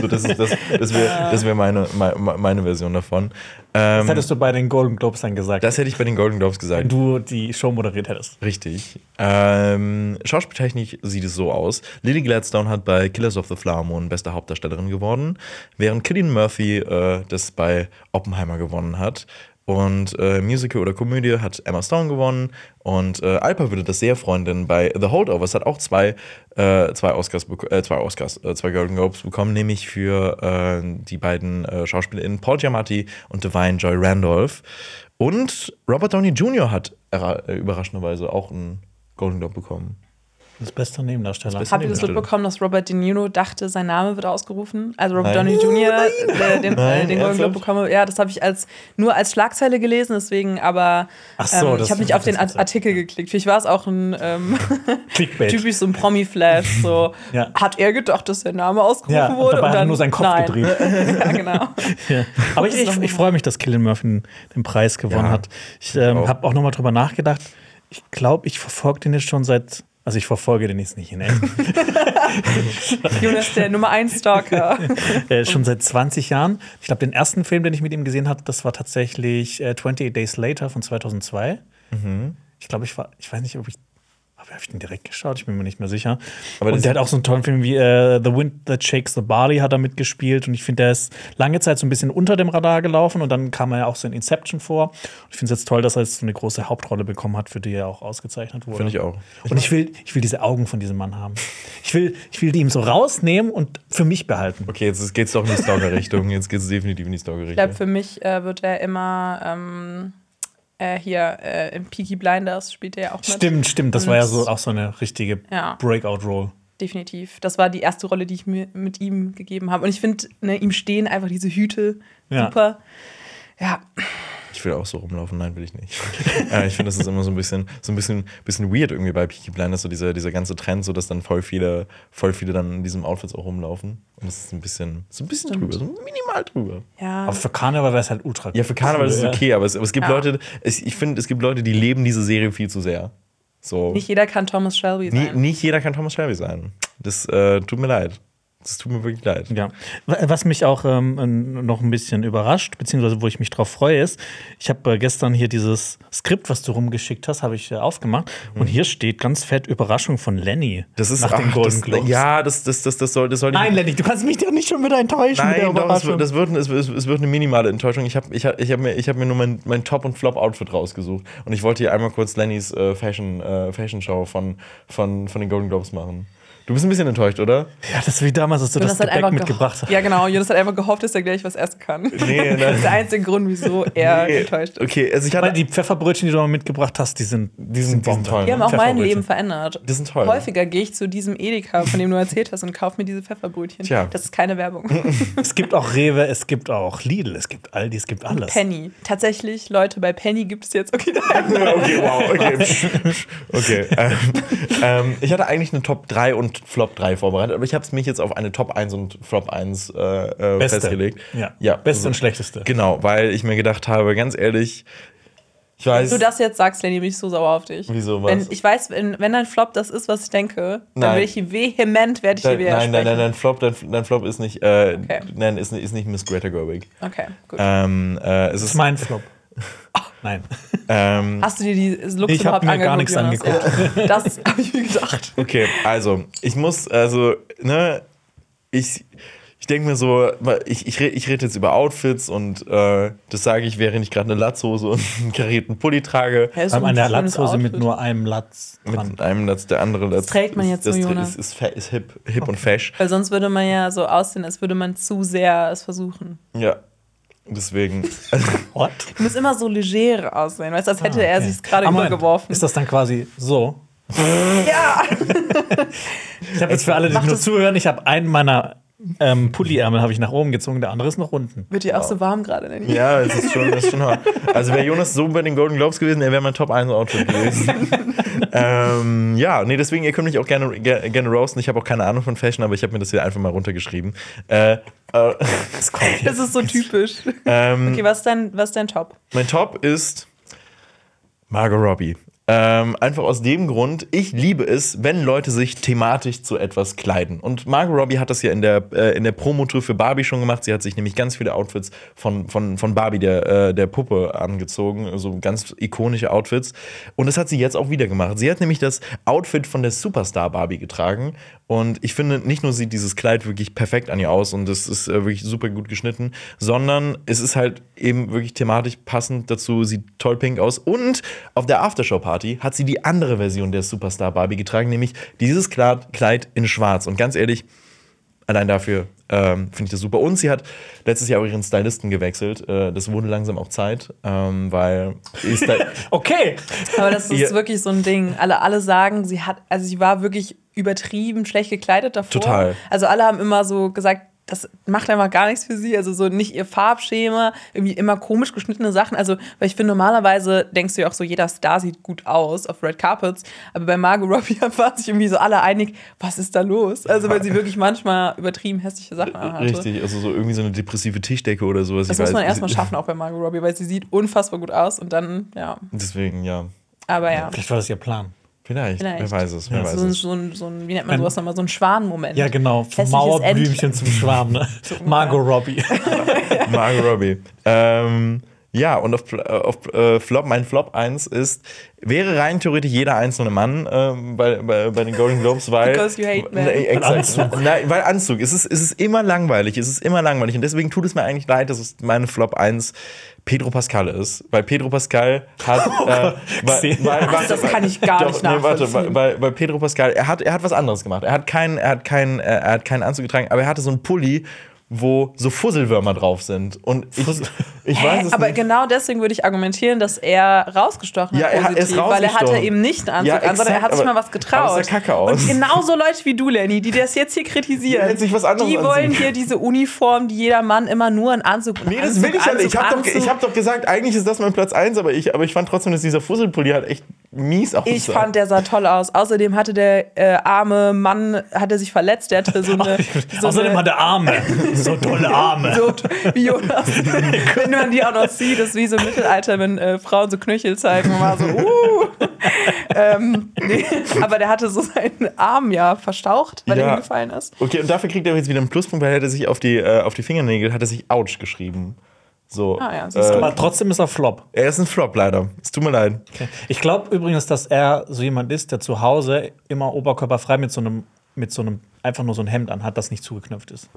so, das ist das, das wäre das wär meine, meine, meine Version davon. Ähm, Das hättest du bei den Golden Globes dann gesagt, das hätte ich bei den Golden Globes gesagt. wenn du die Show moderiert hättest. Richtig. Ähm, Schauspieltechnisch sieht es so aus. Lily Gladstone hat bei Killers of the Flower Moon beste Hauptdarstellerin geworden, während Cillian Murphy äh, das bei Oppenheimer gewonnen hat. Und äh, Musical oder Komödie hat Emma Stone gewonnen. Und äh, Alpa würde das sehr freuen, denn bei The Holdovers hat auch zwei, äh, zwei Oscars, äh, zwei Oscars, äh, zwei Golden Globes bekommen, nämlich für äh, die beiden SchauspielerInnen Paul Giamatti und Divine Joy Randolph. Und Robert Downey Jr. hat überraschenderweise auch einen Golden Globe bekommen. Das beste Nebendarsteller. Das beste Habt ihr das mitbekommen, dass Robert De Niro dachte, sein Name wird ausgerufen? Also Robert. Downey Jr. äh, den, Nein, den Golden Globe bekommen. Ja, das habe ich als nur als Schlagzeile gelesen, deswegen, aber Ach so, ähm, ich habe nicht auf den. Artikel geklickt. Vielleicht war es auch ein ähm, typisch so ein Promi-Flash. So, Ja. hat er gedacht, dass der Name ausgerufen Ja, und wurde? dabei hat er nur seinen Kopf nein. gedreht. ja, genau. Ja. Aber ich, ich, ich freue mich, dass Killian Murphy den- den Preis gewonnen Ja, hat. Ich ähm, habe auch noch mal drüber nachgedacht. Ich glaube, ich verfolge den jetzt schon seit. Also ich verfolge den jetzt nicht in echt. Jonas, der Nummer 1 Stalker. äh, schon seit 20 Jahren. Ich glaube, den ersten Film, den ich mit ihm gesehen habe, das war tatsächlich äh, 28 Days Later von 2002. Mhm. Ich glaube, ich war, ich weiß nicht, ob ich, habe ich den direkt geschaut? Ich bin mir nicht mehr sicher. Aber und der hat auch so einen tollen Film wie äh, The Wind That Shakes the Barley hat er mitgespielt. Und ich finde, der ist lange Zeit so ein bisschen unter dem Radar gelaufen. Und dann kam er ja auch so in Inception vor. Und ich finde es jetzt toll, dass er jetzt so eine große Hauptrolle bekommen hat, für die er auch ausgezeichnet wurde. Finde ich auch. Und ich will, ich will diese Augen von diesem Mann haben. Ich will, ich will die ihm so rausnehmen und für mich behalten. Okay, jetzt geht es doch in die Stalker-Richtung. Jetzt geht es definitiv in die Ich glaube, Stalker-Richtung. für mich äh, wird er immer ähm, äh, hier äh, in Peaky Blinders spielt er ja auch mit. Stimmt, stimmt. Das Und war ja so auch so eine richtige Ja. Breakout-Roll. Definitiv. Das war die erste Rolle, die ich mir mit ihm gegeben habe. Und ich finde, ne, ihm stehen einfach diese Hüte Ja. super. Ja, Ich will auch so rumlaufen. Nein, will ich nicht. äh, ich finde, das ist immer so ein bisschen, so ein bisschen, bisschen weird irgendwie bei Peaky Blinders, so dieser, dieser ganze Trend, so dass dann voll viele, voll viele dann in diesem Outfits auch rumlaufen. Und das ist ein bisschen, so ein bisschen drüber, so minimal drüber. ja. Aber für Karneval wäre es halt ultra Ja, für Karneval ist es Ja. okay, aber es, aber es gibt Ja. Leute, es, ich finde, es gibt Leute, die leben diese Serie viel zu sehr. So. nicht jeder kann Thomas Shelby Nie, sein. nicht jeder kann Thomas Shelby sein. Das äh, tut mir leid. Das tut mir wirklich leid. Ja. Was mich auch ähm, noch ein bisschen überrascht, beziehungsweise wo ich mich drauf freue, ist, ich habe äh, gestern hier dieses Skript, was du rumgeschickt hast, habe ich äh, aufgemacht. Und hier steht ganz fett Überraschung von Lenny. Mhm. Das ist nach den ach, Golden das, Globes. Ja, das, das, das, das soll, das soll Nein, Lenny, du kannst mich doch nicht schon wieder enttäuschen mit der Nein, doch, es wird, das wird, es, wird, es wird eine minimale Enttäuschung. Ich habe ich hab, ich hab mir, ich hab mir nur mein, mein Top- und Flop-Outfit rausgesucht. Und ich wollte hier einmal kurz Lennys äh, Fashion, äh, Fashion Show von, von, von den Golden Globes machen. Du bist ein bisschen enttäuscht, oder? ja, das ist wie damals, als du das Jonas hat Gepäck einfach mitgebracht hast. Ja, genau. Jonas hat einfach gehofft, dass er gleich was essen kann. Nee, das ist der einzige Grund, wieso er Nee. enttäuscht ist. Okay, also ich Weil hatte. die Pfefferbrötchen, die du mal mitgebracht hast, die sind, die sind, die sind toll. Die haben auch mein. Leben verändert. Die sind toll. Häufiger gehe ich zu diesem Edeka, von dem du erzählt hast, und kaufe mir diese Pfefferbrötchen. Tja. Das ist keine Werbung. Es gibt auch Rewe, es gibt auch Lidl, es gibt Aldi, es gibt alles. Penny. Tatsächlich, Leute, bei Penny gibt es jetzt. Okay, nein. Okay, wow, okay. okay. Ähm, ähm, ich hatte eigentlich eine Top 3 und Flop 3 vorbereitet, aber ich habe es mich jetzt auf eine Top 1 und Flop 1 äh, äh, Beste. festgelegt. Ja. ja Beste und schlechteste. Genau, weil ich mir gedacht habe, ganz ehrlich, ich weiß. Wenn du das jetzt sagst, Lenny, bin ich so sauer auf dich. Wieso, was? Wenn, ich weiß, wenn, wenn dein Flop das ist, was ich denke, dann Nein. will ich vehement, werde ich dir Dein, nein, widersprechen. nein, nein, dein Flop, dein, dein Flop ist nicht, äh, Okay. nein, ist, nicht- ist nicht Miss Greta Gerwig. Okay, gut. Ähm, äh, es Das ist ist, mein Flop. Nein. ähm, Hast du dir die Looks Ich hab überhaupt mir gar angeguckt, nichts Jonas? Ja. Das habe ich mir gedacht. okay, also, ich muss, also, ne, ich, ich denke mir so, ich, ich, ich rede jetzt über Outfits und äh, das sage ich, während ich gerade eine Latzhose und einen karierten Pulli trage. Hä, ist ein eine schönes Latzhose mit Outfit. nur einem Latz dran. Mit einem Latz, der andere Latz. trägt man ist- jetzt das so, tr- Jonas. Ist, ist, ist hip, hip und fesch. Weil sonst würde man ja so aussehen, als würde man zu sehr es versuchen. Ja. Deswegen. What? Du musst immer so leger aussehen, weißt du, als hätte Ah, er okay. sich gerade Ah, übergeworfen. Ist das dann quasi so? ja! Ich habe jetzt für alle, die nur das- zuhören, ich habe einen meiner ähm, Pulli-Ärmel habe ich nach oben gezogen, der andere ist nach unten. Wird dir auch so warm gerade, Lenny? Ja, es ist schon, es ist schon hart. Also wäre Jonas so bei den Golden Globes gewesen, er wäre mein Top 1 Outfit gewesen. ähm, ja, nee, deswegen, ihr könnt mich auch gerne, gerne, gerne roasten. Ich habe auch keine Ahnung von Fashion, aber ich habe mir das hier einfach mal runtergeschrieben. Äh, äh, Das ist so typisch. ähm, Okay, was ist dein, was ist dein Top? mein Top ist Margot Robbie. Ähm, einfach aus dem Grund, ich liebe es, wenn Leute sich thematisch zu etwas kleiden. Und Margot Robbie hat das ja in der, äh, der Promotour für Barbie schon gemacht. Sie hat sich nämlich ganz viele Outfits von, von, von Barbie, der, äh, der Puppe, angezogen. So ganz ikonische Outfits. Und das hat sie jetzt auch wieder gemacht. Sie hat nämlich das Outfit von der Superstar Barbie getragen. Und ich finde, nicht nur sieht dieses Kleid wirklich perfekt an ihr aus und es ist äh, wirklich super gut geschnitten, sondern es ist halt eben wirklich thematisch passend dazu, sieht toll pink aus. Und auf der Aftershow-Party hat sie die andere Version der Superstar Barbie getragen, nämlich dieses Kleid Kleid in schwarz. Und ganz ehrlich, allein dafür ähm, finde ich das super. Und sie hat letztes Jahr auch ihren Stylisten gewechselt. Äh, das wurde langsam auch Zeit, ähm, weil ist da, Okay. Aber das ist Ja. wirklich so ein Ding. Alle, alle sagen, sie hat, also sie war wirklich übertrieben schlecht gekleidet davor. Total. Also alle haben immer so gesagt, das macht einfach gar nichts für sie. Also so nicht ihr Farbschema, irgendwie immer komisch geschnittene Sachen. Also, weil ich finde, normalerweise denkst du ja auch so, jeder Star sieht gut aus auf Red Carpets. Aber bei Margot Robbie waren sich irgendwie so alle einig, was ist da los? Also, weil sie wirklich manchmal übertrieben hässliche Sachen anhatte. richtig, also so irgendwie so eine depressive Tischdecke oder sowas. Das ich muss man erstmal schaffen, auch bei Margot Robbie, weil sie sieht unfassbar gut aus und dann, ja. Deswegen, ja. Aber ja. Vielleicht war das ihr Plan. Vielleicht, Vielleicht. wer weiß es, wer Ja, weiß So ein, es. so, ein, so ein, wie nennt man Ein- sowas nochmal, so ein Schwanenmoment. Ja, genau. Vom Mauerblümchen zum Schwarm, ne? Margot Robbie. Margot Robbie. Ähm, ja, und auf, äh, auf äh, Flop, mein Flop 1 ist, wäre rein theoretisch jeder einzelne Mann ähm, bei, bei, bei den Golden Globes, weil. Because you hate men. Nee, exakt. Anzug. Nein, weil Anzug. Es ist, es ist immer langweilig. Es ist immer langweilig. Und deswegen tut es mir eigentlich leid, dass es meine Flop 1 Pedro Pascal ist. Weil Pedro Pascal hat. äh, weil, weil, Ach, das kann ich gar nicht nee, warte, nachvollziehen. weil, weil, Pedro Pascal, er hat, er hat was anderes gemacht. Er hat keinen, er hat keinen, äh, er hat keinen Anzug getragen, aber er hatte so einen Pulli, wo so Fusselwürmer drauf sind. Und ich, ich weiß es Aber nicht. genau deswegen würde ich argumentieren, dass er rausgestochen Ja, hat. er hat- er positiv, weil er hatte eben nicht einen Anzug Ja, an, sondern er exakt, hat sich mal was getraut. sah kacke aus. Und genauso Leute wie du, Lenny, die das jetzt hier kritisieren, anderes die wollen hier diese Uniform, die jeder Mann immer nur einen Anzug Nee, das Anzug, will ich ja nicht. Ich habe doch, ich hab doch gesagt, eigentlich ist das mein Platz 1, aber ich, aber ich fand trotzdem, dass dieser Fusselpulli halt echt mies aussah. Ich fand, der sah toll aus. Außerdem hatte der äh, arme Mann, hatte sich verletzt, der hatte so eine. so Außerdem eine, hat er Arme. So tolle Arme. so wie Jonas. wenn man die auch noch sieht, ist wie so im Mittelalter, wenn äh, Frauen so Knöchel zeigen und mal so, uh. ähm, nee, aber der hatte so seinen Arm ja verstaucht, weil Ja. er hingefallen ist. Okay, und dafür kriegt er jetzt wieder einen Pluspunkt, weil er hatte sich auf die, äh, auf die Fingernägel hat er sich Ouch geschrieben. So. Ah ja, äh, Aber trotzdem ist er Flop. er ist ein Flop leider. Es tut mir leid. Ich glaube übrigens, dass er so jemand ist, der zu Hause immer oberkörperfrei mit so einem, mit so einem, einfach nur so ein Hemd anhat, das nicht zugeknöpft ist.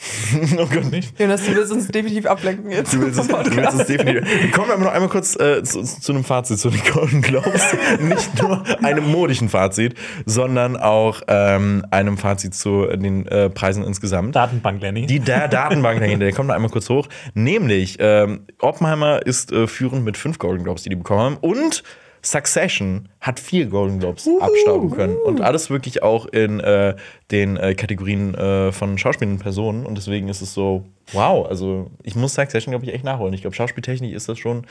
oh Gott, nicht. Jonas, du willst uns definitiv ablenken jetzt. Du willst es, du willst es definitiv. Wir kommen aber noch einmal kurz äh, zu, zu einem Fazit zu den Golden Globes. Nicht nur einem modischen Fazit, sondern auch ähm, einem Fazit zu den äh, Preisen insgesamt. Datenbank, Lenny. Die der Datenbank dahinter, der kommt noch einmal kurz hoch. Nämlich, ähm, Oppenheimer ist äh, führend mit fünf Golden Globes, die die bekommen haben. Und Succession hat vier Golden Globes abstauben können. Und alles wirklich auch in äh, den äh, Kategorien äh, von schauspielenden Personen. Und deswegen ist es so, wow. Also, ich muss Succession, glaube ich, echt nachholen. Ich glaube, Schauspieltechnisch ist das schon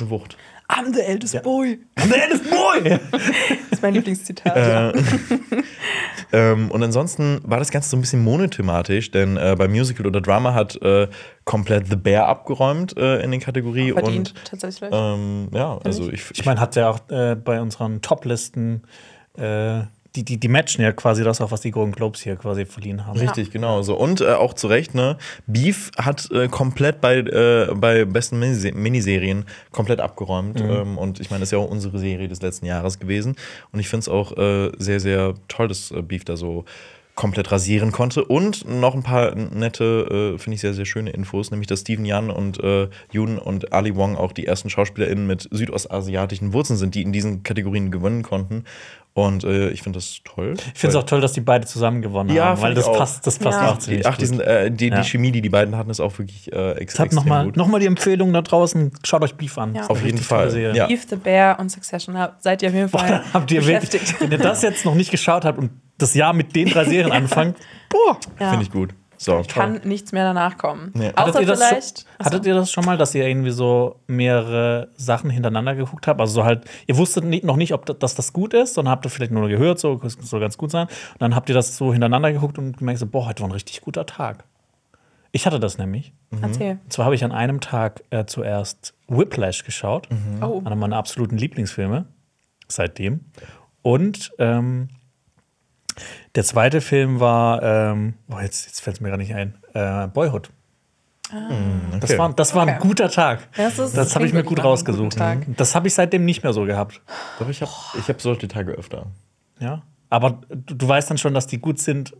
eine Wucht. I'm the eldest boy. Der ist boy! Das ist mein Lieblingszitat. Äh, ähm, und ansonsten war das Ganze so ein bisschen monothematisch, denn äh, bei Musical oder Drama hat äh, komplett The Bear abgeräumt äh, in den Kategorie. Verdient, Und tatsächlich. ähm, ja, also ich, Ich meine, hat ja auch äh, bei unseren Top-Listen, äh, die, die, die matchen ja quasi das auch, was die Golden Globes hier quasi verliehen haben. Richtig, genau. So. Und äh, auch zu Recht, ne? Beef hat äh, komplett bei, äh, bei besten Minise Miniserien komplett abgeräumt. Ähm, und ich meine, das ist ja auch unsere Serie des letzten Jahres gewesen. Und ich finde es auch äh, sehr, sehr toll, dass äh, Beef da so komplett rasieren konnte. Und noch ein paar nette, äh, finde ich sehr, sehr schöne Infos, nämlich dass Steven Yan und äh, Yoon und Ali Wong auch die ersten SchauspielerInnen mit südostasiatischen Wurzeln sind, die in diesen Kategorien gewinnen konnten. Und äh, ich finde das toll. Ich finde es auch toll, dass die beide zusammen gewonnen Ja, haben, weil das auch. passt, das passt Ja. auch ziemlich Ach, die, sind, gut. äh, die, Ja. die Chemie, die die beiden hatten, ist auch wirklich äh, ex Ich habe extrem nochmal gut. noch mal die Empfehlung da draußen, schaut euch Beef an. Auf jeden Fall, ja. Eve the Bear und Succession habt- seid ihr auf jeden Fall Habt ihr wirklich, beschäftigt. wenn ihr das jetzt noch nicht geschaut habt und das Jahr mit den drei Serien anfangt, boah. Ja. Finde ich gut. So. Kann nichts mehr danach kommen. Nee. Außer Hattet ihr, das vielleicht. schon, hattet ihr das schon mal, dass ihr irgendwie so mehrere Sachen hintereinander geguckt habt? Also so halt, ihr wusstet nicht, noch nicht, ob das, dass das gut ist, sondern habt ihr vielleicht nur gehört, so das soll ganz gut sein. Und dann habt ihr das so hintereinander geguckt und gemerkt, so, boah, heute war ein richtig guter Tag. Ich hatte das nämlich. Erzähl. Und zwar habe ich an einem Tag äh, zuerst Whiplash geschaut, Oh. einer meiner absoluten Lieblingsfilme seitdem. Und ähm, der zweite Film war, ähm, boah, jetzt, jetzt fällt es mir gar nicht ein, äh, Boyhood. Das Okay. war, das war ein Okay. guter Tag. Das das habe ich mir gut rausgesucht. Das habe ich seitdem nicht mehr so gehabt. Doch, ich habe ich hab solche Tage öfter. Ja. Aber du, du weißt dann schon, dass die gut sind.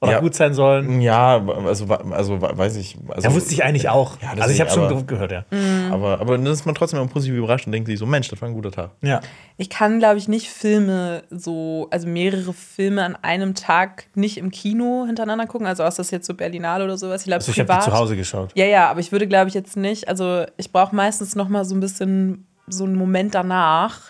Oder Ja. gut sein sollen. Ja, also, also weiß ich. Also, Ja, wusste ich eigentlich auch. Ja, also ich habe schon gehört, ja. Aber, aber dann ist man trotzdem immer positiv überrascht und denkt sich so, Mensch, das war ein guter Tag. Ja. Ich kann, glaube ich, nicht Filme so, also mehrere Filme an einem Tag nicht im Kino hintereinander gucken. Also, außer das jetzt so Berlinale oder sowas. Ich glaube, Also ich habe zu Hause geschaut. Ja, ja, aber ich würde, glaube ich, jetzt nicht. Also, ich brauche meistens noch mal so ein bisschen so einen Moment danach,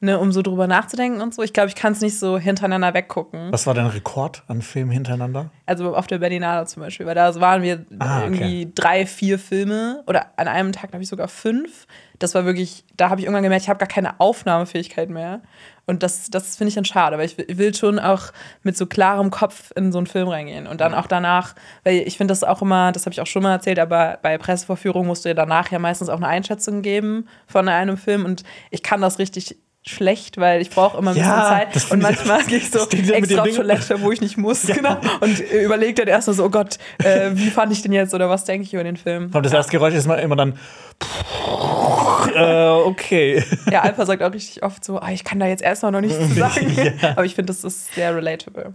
ne, um so drüber nachzudenken und so. Ich glaube, ich kann es nicht so hintereinander weggucken. Was war dein Rekord an Filmen hintereinander? Also auf der Berlinale zum Beispiel, weil da waren wir Ah, okay. irgendwie drei, vier Filme oder an einem Tag glaube ich sogar fünf. Das war wirklich, da habe ich irgendwann gemerkt, ich habe gar keine Aufnahmefähigkeit mehr. Und das, das finde ich dann schade, weil ich will- ich will schon auch mit so klarem Kopf in so einen Film reingehen. Und dann auch danach, weil ich finde das auch immer, das habe ich auch schon mal erzählt, aber bei Pressevorführungen musst du ja danach ja meistens auch eine Einschätzung geben von einem Film. Und ich kann das richtig schlecht, weil ich brauche immer ein bisschen Ja, Zeit. Und manchmal gehe ich so extra auf Toilette, wo ich nicht muss. Genau. Und äh, überlege dann erstmal so, oh Gott, äh, wie fand ich den jetzt oder was denke ich über den Film? Und das erste Geräusch ist immer dann. äh, okay. Ja, Alpha sagt auch richtig oft so, ah, ich kann da jetzt erstmal noch nichts zu sagen. Aber ich finde, das ist sehr relatable.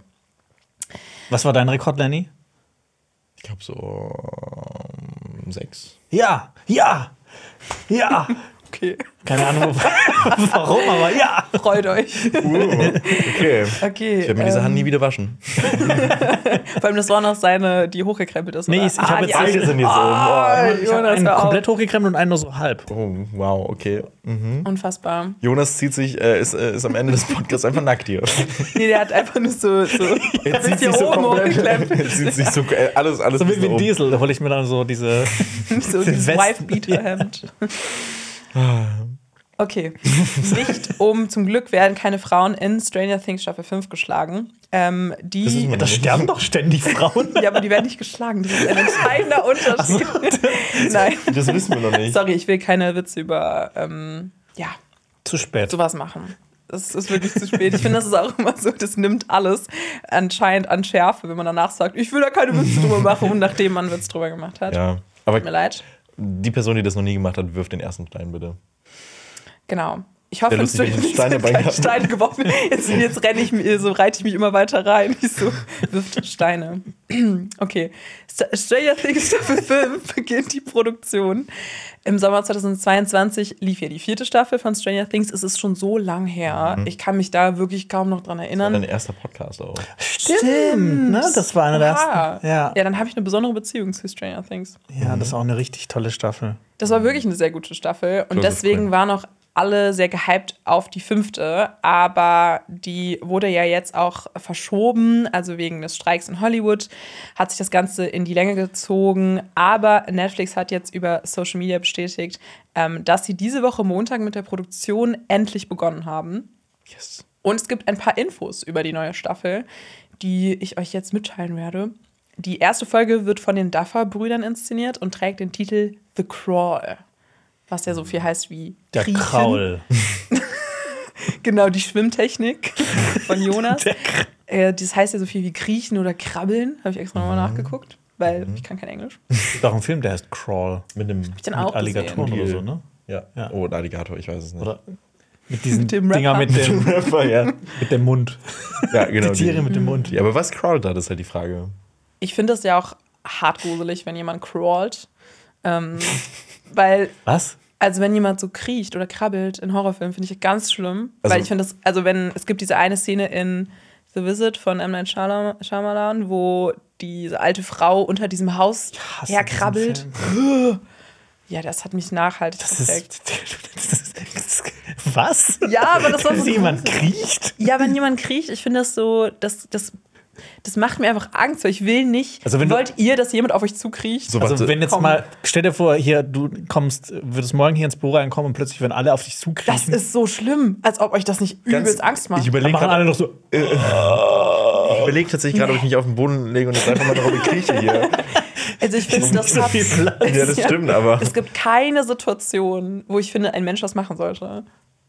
Was war dein Rekord, Lenny? Ich glaube so ähm, sechs. Ja, ja, ja. Okay, Keine Ahnung, warum, aber ja. freut euch. Okay. Okay. Ich werde mir diese ähm, Hand nie wieder waschen. Vor allem, das war noch seine, die hochgekrempelt ist. Nee, oder? ich- ich hab jetzt die beide sind jetzt Ah, Ich habe Jonas, einen komplett hochgekrempelt und einen nur so halb. Oh, wow, okay. Mhm. Unfassbar. Jonas zieht sich, äh, ist, äh, ist am Ende des Podcasts einfach nackt hier. Nee, der hat einfach nur so, so Er bis hier oben hochgeklemmt. Er zieht sich so, äh, alles, alles So wie oben. Diesel, da hole ich mir dann so diese. so dieses Wife-Beater-Hemd. Okay. Nicht um, zum Glück werden keine Frauen in Stranger Things Staffel 5 geschlagen. Ähm, die, Das ist mir Da sterben doch ständig Frauen. ja, aber die werden nicht geschlagen. Das ist ein entscheidender Unterschied. Nein. Das wissen wir noch nicht. Sorry, ich will keine Witze über, ähm, ja, Zu spät. sowas machen. Das ist wirklich zu spät. Ich finde, das ist auch immer so, das nimmt alles anscheinend an Schärfe, wenn man danach sagt, ich will da keine Witze drüber machen und nachdem man einen Witz drüber gemacht hat. Ja, aber Tut mir leid. Die Person, die das noch nie gemacht hat, wirft den ersten Stein bitte. Genau. Ich hoffe, es ich Steine Steine geworfen. Jetzt, jetzt renne ich mir, so reite ich mich immer weiter rein. Ich so, wirft Steine. Okay. St- Stranger Things Staffel 5 beginnt die Produktion. Im Sommer 2022 lief ja die vierte Staffel von Stranger Things. Es ist schon so lang her. Ich kann mich da wirklich kaum noch dran Dein erinnern. erster Podcast auch. Stimmt, ne? Das war einer der ersten. Ja. ja, dann habe ich eine besondere Beziehung zu Stranger Things. ja, das ist auch eine richtig tolle Staffel. Das war wirklich eine sehr gute Staffel und of deswegen waren auch alle sehr gehypt auf die fünfte, aber die wurde ja jetzt auch verschoben, also wegen des Streiks in Hollywood hat sich das Ganze in die Länge gezogen, aber Netflix hat jetzt über Social Media bestätigt, ähm, dass sie diese Woche Montag mit der Produktion endlich begonnen haben. Yes. Und es gibt ein paar Infos über die neue Staffel, die ich euch jetzt mitteilen werde. Die erste Folge wird von den Duffer-Brüdern inszeniert und trägt den Titel The Crawl. Was ja so viel heißt wie Der Kriechen. Kraul. Genau, die Schwimmtechnik von Jonas. äh, das heißt ja so viel wie Kriechen oder Krabbeln. Habe ich extra nochmal nachgeguckt, weil ich kann kein Englisch. Es gibt auch einen Film, der heißt Crawl. Mit den Mit auch Alligatoren gesehen. oder so, ne? Ja. Ja. Oh, ein Alligator, ich weiß es nicht. Oder mit diesen Mit dem Dinger Rapper. mit dem, Rapper, ja. mit dem Mund. Ja, genau. Die Tiere mit dem Mund. Ja, aber was crawlt da, das ist halt die Frage. Ich finde es ja auch hart gruselig, wenn jemand crawlt. Ähm, weil Was? Also wenn jemand so kriecht oder krabbelt in Horrorfilmen, finde ich ganz schlimm. Also- weil ich finde das, also wenn, es gibt diese eine Szene in The Visit von M. Night Shyam- Shyamalan, wo diese alte Frau unter diesem Haus herkrabbelt. Ja, das hat mich nachhaltig Das ist, das ist, das ist. Was? Ja, aber das war so Dass jemand kriecht? Ja, wenn jemand kriecht, ich finde das so, das, das, das macht mir einfach Angst, weil ich will nicht. Also wenn du- wollt ihr, dass jemand auf euch zukriecht? So, Also wenn jetzt Komm. mal, stell dir vor, hier, du kommst, würdest morgen hier ins Büro reinkommen und plötzlich werden alle auf dich Das zukriechen. ist so schlimm, als ob euch das nicht Ganz- übelst Angst macht. Ich überlege machen alle noch so. ich überleg tatsächlich gerade, ob ich mich auf den Boden lege und jetzt einfach mal darauf krieche hier. Also ich finde, das so hat, viel Platz. Ja, das stimmt, aber. Es gibt keine Situation, wo ich finde, ein Mensch das machen sollte.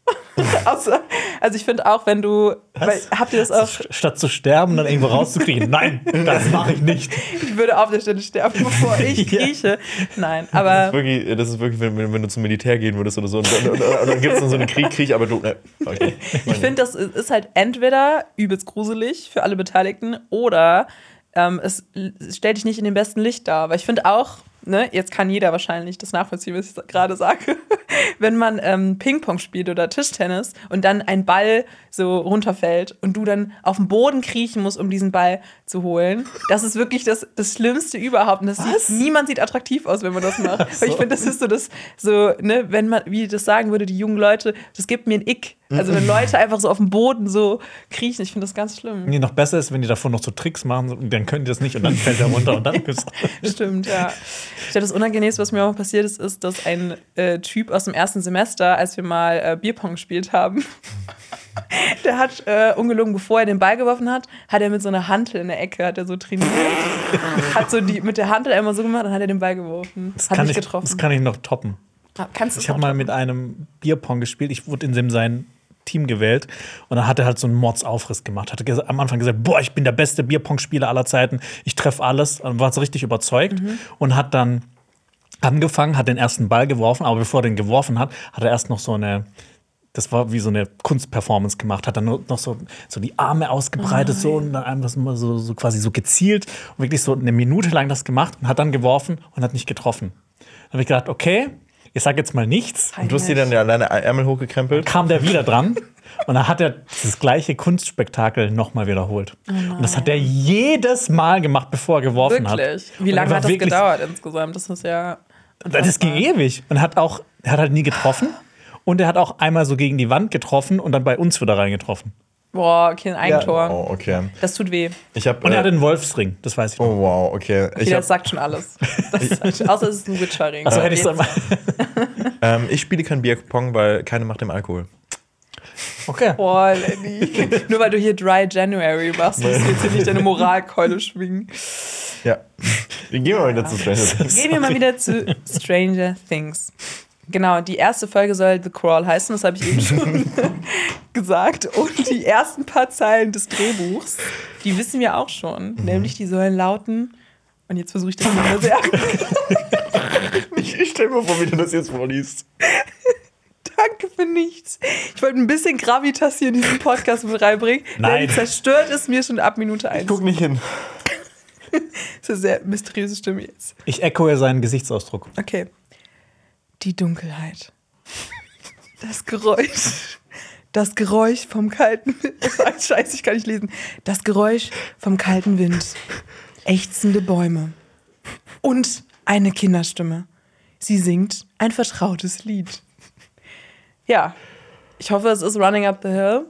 Außer, also ich finde auch, wenn du, weil, habt ihr das auch, Statt zu sterben, dann irgendwo rauszukriechen. Nein, das mache ich nicht. ich würde auf der Stelle sterben, bevor ich Ja. krieche. Nein, Das ist aber wirklich, das ist wirklich wenn, wenn du zum Militär gehen würdest oder so. Und dann, und, und dann gibt es dann so einen Krieg, Krieg, aber du. Ne, okay. ich finde, das ist halt entweder übelst gruselig für alle Beteiligten oder ähm, es stellt dich nicht in dem besten Licht dar. Aber ich finde auch, ne, jetzt kann jeder wahrscheinlich das nachvollziehen, was ich gerade sage, wenn man ähm, Ping-Pong spielt oder Tischtennis und dann ein Ball so runterfällt und du dann auf den Boden kriechen musst, um diesen Ball zu holen. Das ist wirklich das, das Schlimmste überhaupt. Und das sieht, niemand sieht attraktiv aus, wenn man das macht. Weil ich finde, das ist so das, so, ne, wenn man, wie das sagen würde, die jungen Leute, das gibt mir ein Ick. Also wenn Leute einfach so auf dem Boden so kriechen, ich finde das ganz schlimm. Nee, noch besser ist, wenn die davon noch so Tricks machen, dann können die das nicht und dann fällt er runter und dann ist Stimmt, ja. Ich glaube, das Unangenehmste, was mir auch passiert ist, ist, dass ein äh, Typ aus dem ersten Semester, als wir mal äh, Bierpong gespielt haben, der hat äh, ungelogen, bevor er den Ball geworfen hat, hat er mit so einer Hantel in der Ecke, hat er so trainiert. hat so die, mit der Hantel einmal so gemacht und hat er den Ball geworfen. das hat kann, mich ich, getroffen. das kann ich noch toppen. Ah, Kannst du Ich habe mal mit einem Bierpong gespielt. Ich wurde in dem sein Team gewählt und dann hat er halt so einen Mordsaufriss gemacht. Hat am Anfang gesagt, boah, ich bin der beste Bierpong-Spieler aller Zeiten. Ich treffe alles. Und war so richtig überzeugt und hat dann angefangen, hat den ersten Ball geworfen, aber bevor er den geworfen hat, hat er erst noch so eine das war wie so eine Kunstperformance gemacht, hat dann noch so, so die Arme ausgebreitet so und dann einfach so, so, so quasi so gezielt und wirklich so eine Minute lang das gemacht und hat dann geworfen und hat nicht getroffen. Dann habe ich gedacht, okay, ich sage jetzt mal nichts. Und du hast dir dann ja alleine Ärmel hochgekrempelt. Kam der wieder dran und dann hat er das gleiche Kunstspektakel nochmal wiederholt. und das hat er jedes Mal gemacht, bevor er geworfen hat. Wirklich? Wie lange hat das wirklich- gedauert insgesamt? Das ist ja. Das ging ewig. Und hat auch, er hat halt nie getroffen. Und er hat auch einmal so gegen die Wand getroffen und dann bei uns wieder reingetroffen. Boah, okay, ein Eigentor. Oh, okay. Das tut weh. Ich habe. Und er hat Äh, den Wolfsring, das weiß ich noch. oh, wow, okay. Okay, Ich, das hab, sagt schon alles. Das, außer es ist ein Witcher-Ring. Also hätte ich Jetzt- ähm, ich spiele kein Bierpong, weil keine macht dem Alkohol. Okay. Boah, Lenny. Nur weil du hier Dry January machst, musst du jetzt hier nicht deine Moralkeule schwingen. Ja. Wir gehen mal wieder zu Stranger Things. Gehen wir mal wieder zu Stranger Things. Genau, die erste Folge soll The Crawl heißen, das habe ich eben schon gesagt. Und die ersten paar Zeilen des Drehbuchs, die wissen wir auch schon. Nämlich, die sollen lauten, und jetzt versuche ich das mal sehr. Ich, ich stell mir vor, wie du das jetzt vorliest. Danke für nichts. Ich wollte ein bisschen Gravitas hier in diesen Podcast mit reinbringen. Nein. Denn zerstört es mir schon ab Minute 1. Guck nicht hin. Das ist eine sehr mysteriöse Stimme jetzt. Ich echoe seinen Gesichtsausdruck. Okay. Die Dunkelheit. Das Geräusch. Das Geräusch vom kalten Wind. Scheiße, ich kann nicht lesen. Das Geräusch vom kalten Wind. Ächzende Bäume. Und eine Kinderstimme. Sie singt ein vertrautes Lied. Ja, ich hoffe, es ist Running Up the Hill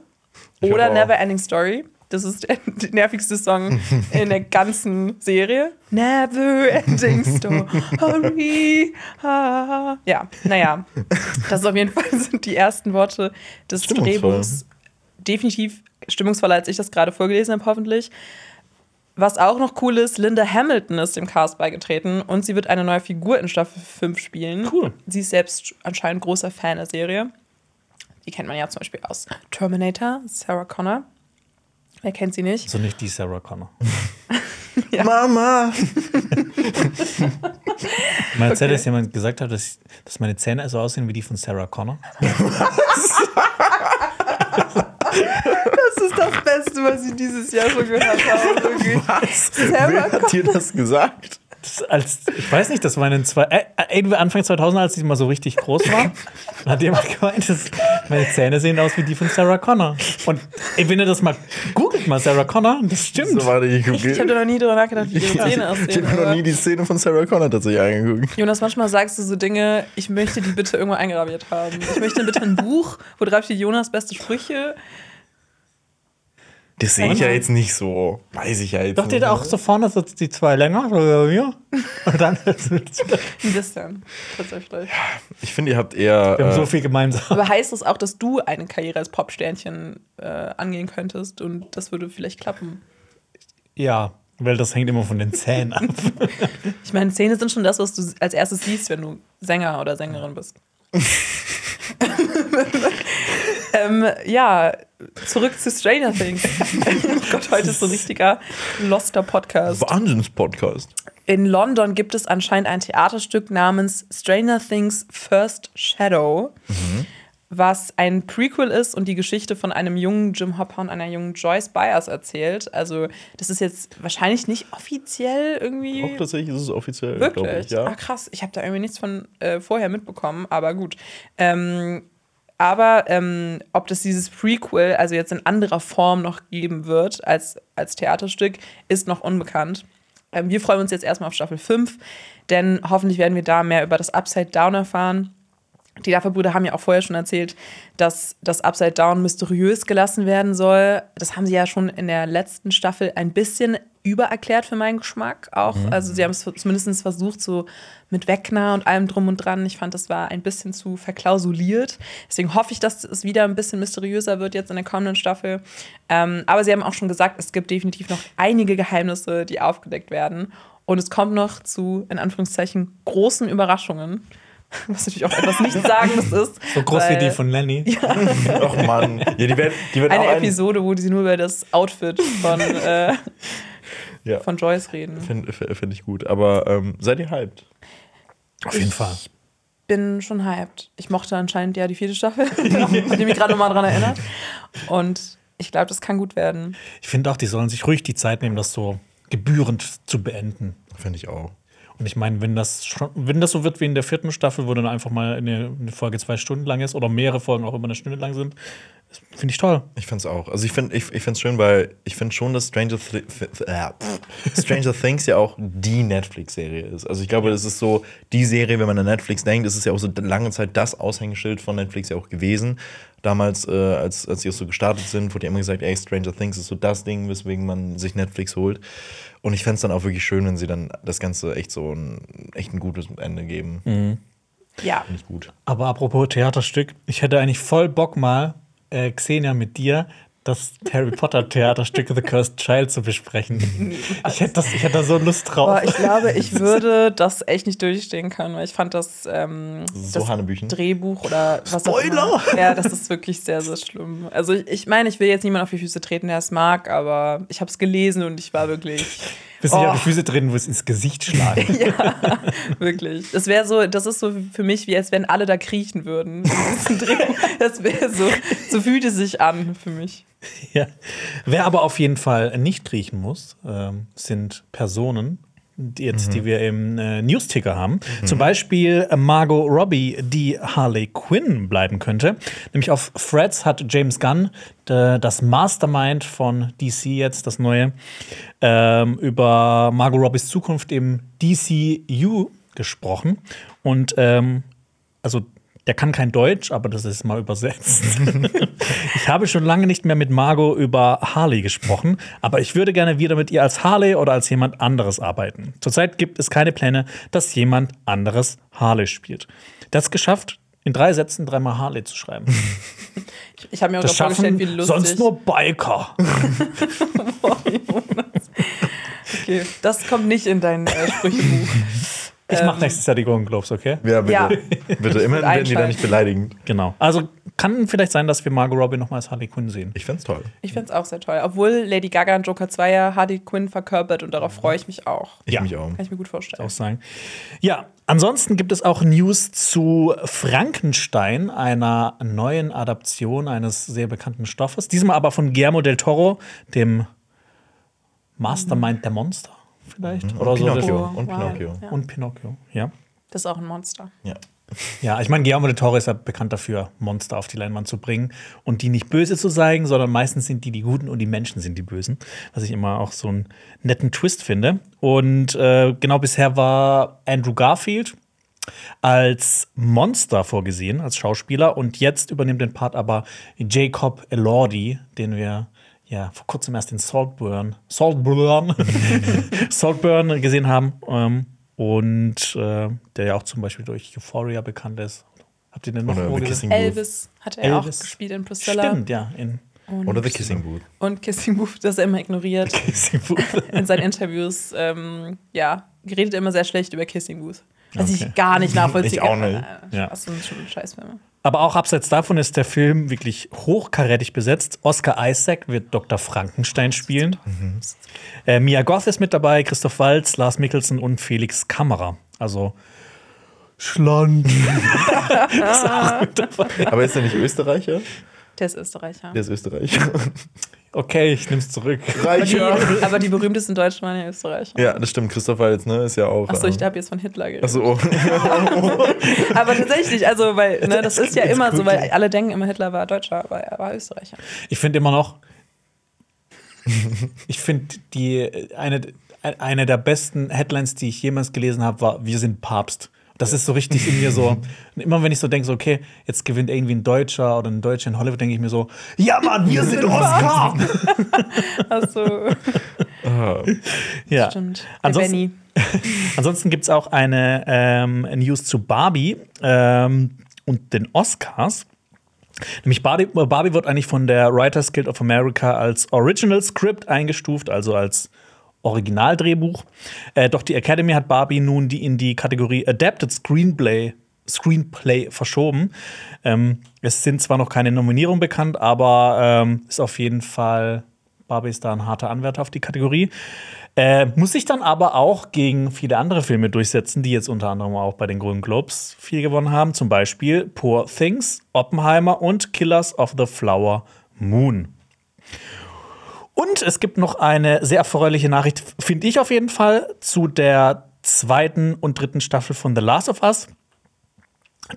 oder. Never Ending Story. Das ist der, nervigste Song in der ganzen Serie. Never Ending Story. Ah. Ja, naja. Das auf jeden Fall sind die ersten Worte des. Drehbuchs. Definitiv stimmungsvoller, als ich das gerade vorgelesen habe, hoffentlich. Was auch noch cool ist, Linda Hamilton ist dem Cast beigetreten und sie wird eine neue Figur in Staffel 5 spielen. Cool. Sie ist selbst anscheinend großer Fan der Serie. Die kennt man ja zum Beispiel aus Terminator, Sarah Connor. Wer kennt sie nicht? Also nicht die Sarah Connor. Mama! Mal erzählt, Okay. dass jemand gesagt hat, dass, dass meine Zähne so aussehen wie die von Sarah Connor. Das ist das Beste, was ich dieses Jahr schon gehört habe. Wirklich. Sarah Wer hat dir das gesagt? Als, ich weiß nicht, das war in den zwei, äh, irgendwie Anfang 2000, als ich mal so richtig groß war, hat jemand gemeint, dass meine Zähne sehen aus wie die von Sarah Connor. Und ey, wenn ihr das mal googelt, mal Sarah Connor, das stimmt. So war die Ich habe noch nie drüber nachgedacht, wie ihre Zähne Ich aussehen. habe noch nie die Szene von Sarah Connor tatsächlich angeguckt. Jonas, manchmal sagst du so Dinge, ich möchte die bitte irgendwo eingraviert haben. Ich möchte bitte ein Buch, wo drauf steht Jonas beste Sprüche. Das sehe ich ja jetzt nicht so. Weiß ich ja jetzt Doch, die nicht. da auch so vorne so die zwei länger, so wie wir. Und dann wir Ein bisschen, tatsächlich. Ich finde, ihr habt eher. haben so Äh, viel gemeinsam. Aber heißt das auch, dass du eine Karriere als Popsternchen äh, angehen könntest und das würde vielleicht klappen? Ja, weil das hängt immer von den Zähnen ab. Ich meine, Zähne sind schon das, was du als erstes siehst, wenn du Sänger oder Sängerin bist. ähm, ja, zurück zu Stranger Things. oh Gott, heute ist so ein richtiger loster Podcast. Wahnsinns-Podcast. In London gibt es anscheinend ein Theaterstück namens Stranger Things First Shadow. was ein Prequel ist und die Geschichte von einem jungen Jim Hopper und einer jungen Joyce Byers erzählt. Also, das ist jetzt wahrscheinlich nicht offiziell irgendwie. Auch tatsächlich ist es offiziell, glaube Wirklich? ich. Ja. Ah, krass. Ich habe da irgendwie nichts von äh, vorher mitbekommen, aber gut. Ähm, aber ähm, ob das dieses Prequel, also jetzt in anderer Form noch geben wird als, als Theaterstück, ist noch unbekannt. Ähm, wir freuen uns jetzt erstmal auf Staffel 5, denn hoffentlich werden wir da mehr über das Upside Down erfahren. Die Duffer-Brüder haben ja auch vorher schon erzählt, dass das Upside Down mysteriös gelassen werden soll. Das haben sie ja schon in der letzten Staffel ein bisschen übererklärt für meinen Geschmack. Auch, also sie haben es zumindest versucht, so mit Wegner und allem drum und dran. Ich fand, das war ein bisschen zu verklausuliert. Deswegen hoffe ich, dass es wieder ein bisschen mysteriöser wird jetzt in der kommenden Staffel. Ähm, aber sie haben auch schon gesagt, es gibt definitiv noch einige Geheimnisse, die aufgedeckt werden. Und es kommt noch zu, in Anführungszeichen, großen Überraschungen. Was natürlich auch etwas Nichtsagendes ist. So groß wie weil- die von Lenny. Ach Mann. Ja, die werden, die werden Eine auch ein- Episode, wo sie nur über das Outfit von, äh, Ja. von Joyce reden. Finde find ich gut. Aber ähm, seid ihr hyped? Auf jeden Fall. bin schon hyped. Ich mochte anscheinend ja die vierte Staffel, hat mich gerade nochmal dran erinnert. Und ich glaube, das kann gut werden. Ich finde auch, die sollen sich ruhig die Zeit nehmen, das so gebührend zu beenden. Finde ich auch. Und ich meine, wenn das schon, wenn das so wird wie in der vierten Staffel, wo dann einfach mal eine, eine Folge zwei Stunden lang ist oder mehrere Folgen auch immer eine Stunde lang sind, das finde ich toll. Ich finde es auch. Also ich finde ich, ich find's schön, weil ich finde schon, dass Stranger, Thi äh, Stranger Things ja auch die Netflix-Serie ist. Also ich glaube, das ist so die Serie, wenn man an Netflix denkt, ist es ja auch so lange Zeit das Aushängeschild von Netflix ja auch gewesen. Damals, äh, als, als sie auch so gestartet sind, wurde ja immer gesagt, ey, Stranger Things ist so das Ding, weswegen man sich Netflix holt. Und ich fände es dann auch wirklich schön, wenn sie dann das Ganze echt so ein, echt ein gutes Ende geben. Ja. Finde ich gut. Aber apropos Theaterstück, ich hätte eigentlich voll Bock mal, äh, Xenia, mit dir das Harry Potter Theaterstück The Cursed Child zu besprechen. Ich hätte, das, ich hätte da so Lust drauf. Aber ich glaube, ich würde das echt nicht durchstehen können, weil ich fand das, ähm, So das. Drehbuch oder was Spoiler! auch immer. Ja, das ist wirklich sehr, sehr schlimm. Also ich, ich meine, ich will jetzt niemand auf die Füße treten, der es mag, aber ich habe es gelesen und ich war wirklich. Bis sich Oh. auf die Füße drehen, wo es ins Gesicht schlagen. Ja, wirklich. Das wäre so, das ist so für mich, wie als wenn alle da kriechen würden. Das wäre so, so fühlt es sich an für mich. Ja. Wer aber auf jeden Fall nicht riechen muss, ähm, sind Personen, die, jetzt, die wir im äh, Newsticker haben. Zum Beispiel Margot Robbie, die Harley Quinn bleiben könnte. Nämlich auf Threads hat James Gunn, äh, das Mastermind von DC jetzt, das neue, ähm, über Margot Robbies Zukunft im DCU gesprochen. Und ähm, also der kann kein Deutsch, aber das ist mal übersetzt. ich habe schon lange nicht mehr mit Margot über Harley gesprochen, aber ich würde gerne wieder mit ihr als Harley oder als jemand anderes arbeiten. Zurzeit gibt es keine Pläne, dass jemand anderes Harley spielt. Das geschafft, in drei Sätzen dreimal Harley zu schreiben. Ich habe mir auch vorgestellt, wie lustig. sonst nur Biker. Okay, das kommt nicht in dein äh, Sprüchebuch. Ich Ähm. mache nächstes Jahr die Golden Globes, okay? Ja, bitte. Ja. Bitte, immerhin werden die da nicht beleidigend. Genau. Also kann vielleicht sein, dass wir Margot Robbie noch mal als Harley Quinn sehen. Ich find's toll. Ich finde es auch sehr toll. Obwohl Lady Gaga in Joker 2 ja Harley Quinn verkörpert und darauf freue ich mich auch. Ich Ja. mich auch. Kann ich mir gut vorstellen. auch sagen. Ja, ansonsten gibt es auch News zu Frankenstein, einer neuen Adaption eines sehr bekannten Stoffes. Diesmal aber von Guillermo del Toro, dem Mastermind der Monster, vielleicht. Und Oder so. Pinocchio. Oh, Und wow. Pinocchio. Ja. Und Pinocchio, ja. Das ist auch ein Monster. Ja. Ja, ich meine, Guillermo del Toro ist ja bekannt dafür, Monster auf die Leinwand zu bringen und die nicht böse zu zeigen, sondern meistens sind die die Guten und die Menschen sind die Bösen, was ich immer auch so einen netten Twist finde. Und äh, genau bisher war Andrew Garfield als Monster vorgesehen, als Schauspieler und jetzt übernimmt den Part aber Jacob Elordi, den wir ja vor kurzem erst in Saltburn, Saltburn, Saltburn gesehen haben. Ähm, und äh, der ja auch zum Beispiel durch Euphoria bekannt ist. Habt ihr den noch Oder gesehen? Kissing Booth. Elvis hat er Elvis. auch gespielt in Priscilla. Stimmt, ja. In Und, Oder The Kissing Booth. und Kissing Booth, das er immer ignoriert. Kissing Booth. in seinen Interviews, ähm, ja, redet er immer sehr schlecht über Kissing Booth. Was Okay. ich gar nicht nachvollziehen Ich auch kann. nicht. Äh, Ja. Was sind schon Scheißfilme. Aber auch abseits davon ist der Film wirklich hochkarätig besetzt. Oscar Isaac wird Dr. Frankenstein spielen. Äh, Mia Goth ist mit dabei, Christoph Waltz, Lars Mikkelsen und Felix Kammerer. Also Schland. Aber ist er nicht Österreicher? Der ist Österreicher. Der ist Österreicher. Okay, ich nehm's zurück. Aber die, Reicher. aber die berühmtesten Deutschen waren ja Österreicher. Ja, das stimmt. Christoph Waltz, ne? Ist ja auch. Achso, ich ähm, habe jetzt von Hitler geredet. Achso, oh. Aber tatsächlich, also, weil, ne, das ist ja immer so, weil alle denken immer, Hitler war Deutscher, aber er war Österreicher. Ich finde immer noch, ich finde die eine, eine der besten Headlines, die ich jemals gelesen habe, war Wir sind Papst. Das ist so richtig in mir so. Immer wenn ich so denke, so, okay, jetzt gewinnt irgendwie ein Deutscher oder ein Deutscher in Hollywood, denke ich mir so, ja Mann, wir sind Oscar! Also, ja. stimmt. Ansonsten, ansonsten gibt es auch eine ähm, News zu Barbie ähm, und den Oscars. Nämlich Barbie, Barbie wird eigentlich von der Writers Guild of America als Original Script eingestuft, also als Originaldrehbuch. Äh, doch die Academy hat Barbie nun die in die Kategorie Adapted Screenplay, Screenplay verschoben. Ähm, es sind zwar noch keine Nominierungen bekannt, aber ähm, ist auf jeden Fall Barbie ist da ein harter Anwärter auf die Kategorie. Äh, muss sich dann aber auch gegen viele andere Filme durchsetzen, die jetzt unter anderem auch bei den Golden Globes viel gewonnen haben. Zum Beispiel Poor Things, Oppenheimer und Killers of the Flower Moon. Und es gibt noch eine sehr erfreuliche Nachricht, finde ich auf jeden Fall, zu der zweiten und dritten Staffel von The Last of Us,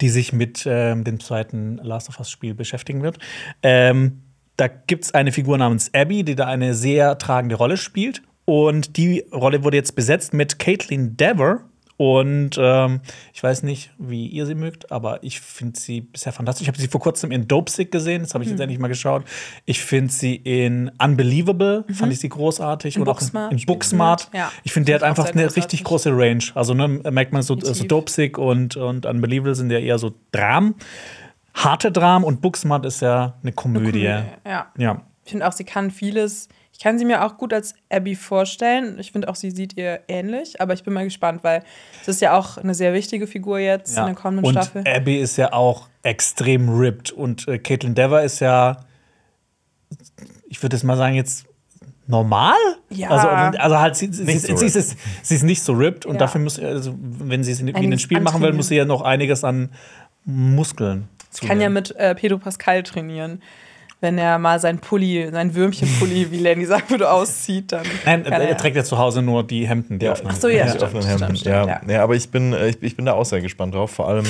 die sich mit ähm, dem zweiten Last of Us-Spiel beschäftigen wird. Ähm, da gibt es eine Figur namens Abby, die da eine sehr tragende Rolle spielt. Und die Rolle wurde jetzt besetzt mit Caitlin Dever. Und ähm, ich weiß nicht, wie ihr sie mögt, aber ich finde sie bisher fantastisch. Ich habe sie vor kurzem in Dope Sick gesehen, das habe ich jetzt endlich mal geschaut. Ich finde sie in Unbelievable, fand ich sie großartig. In Und auch Booksmart in spielt sie Booksmart. Ja. Ich finde, der hat auch einfach eine richtig große Range. Also ne, merkt man so, so Definitiv. Dope Sick und, und Unbelievable sind ja eher so Dramen. Harte Dramen und Booksmart ist ja eine Komödie. Ja. Ja. Ich finde auch, sie kann vieles. Ich kann sie mir auch gut als Abby vorstellen. Ich finde auch, sie sieht ihr ähnlich. Aber ich bin mal gespannt, weil es ist ja auch eine sehr wichtige Figur jetzt in der kommenden und Staffel. Abby ist ja auch extrem ripped und äh, Caitlin Dever ist ja, ich würde jetzt mal sagen, jetzt normal. Ja. Also, also halt, sie, sie, Nicht sie, so sie, ist, sie ist nicht so ripped und Ja. dafür muss, also, wenn sie es in, wie in den Einiges Spielen machen will, muss sie ja noch einiges an Muskeln. Ich kann ja mit äh, Pedro Pascal trainieren. Wenn er mal sein Pulli, sein Würmchenpulli, wie Lenny sagt, würde, auszieht, dann. Nein, kann er, er- trägt ja zu Hause nur die Hemden, die Ja. offenen. Ach so, ja, Die stimmt, offenen stimmt, Hemden. stimmt, ja. ja. ja, aber ich bin, äh, ich, ich bin da auch sehr gespannt drauf. Vor allem,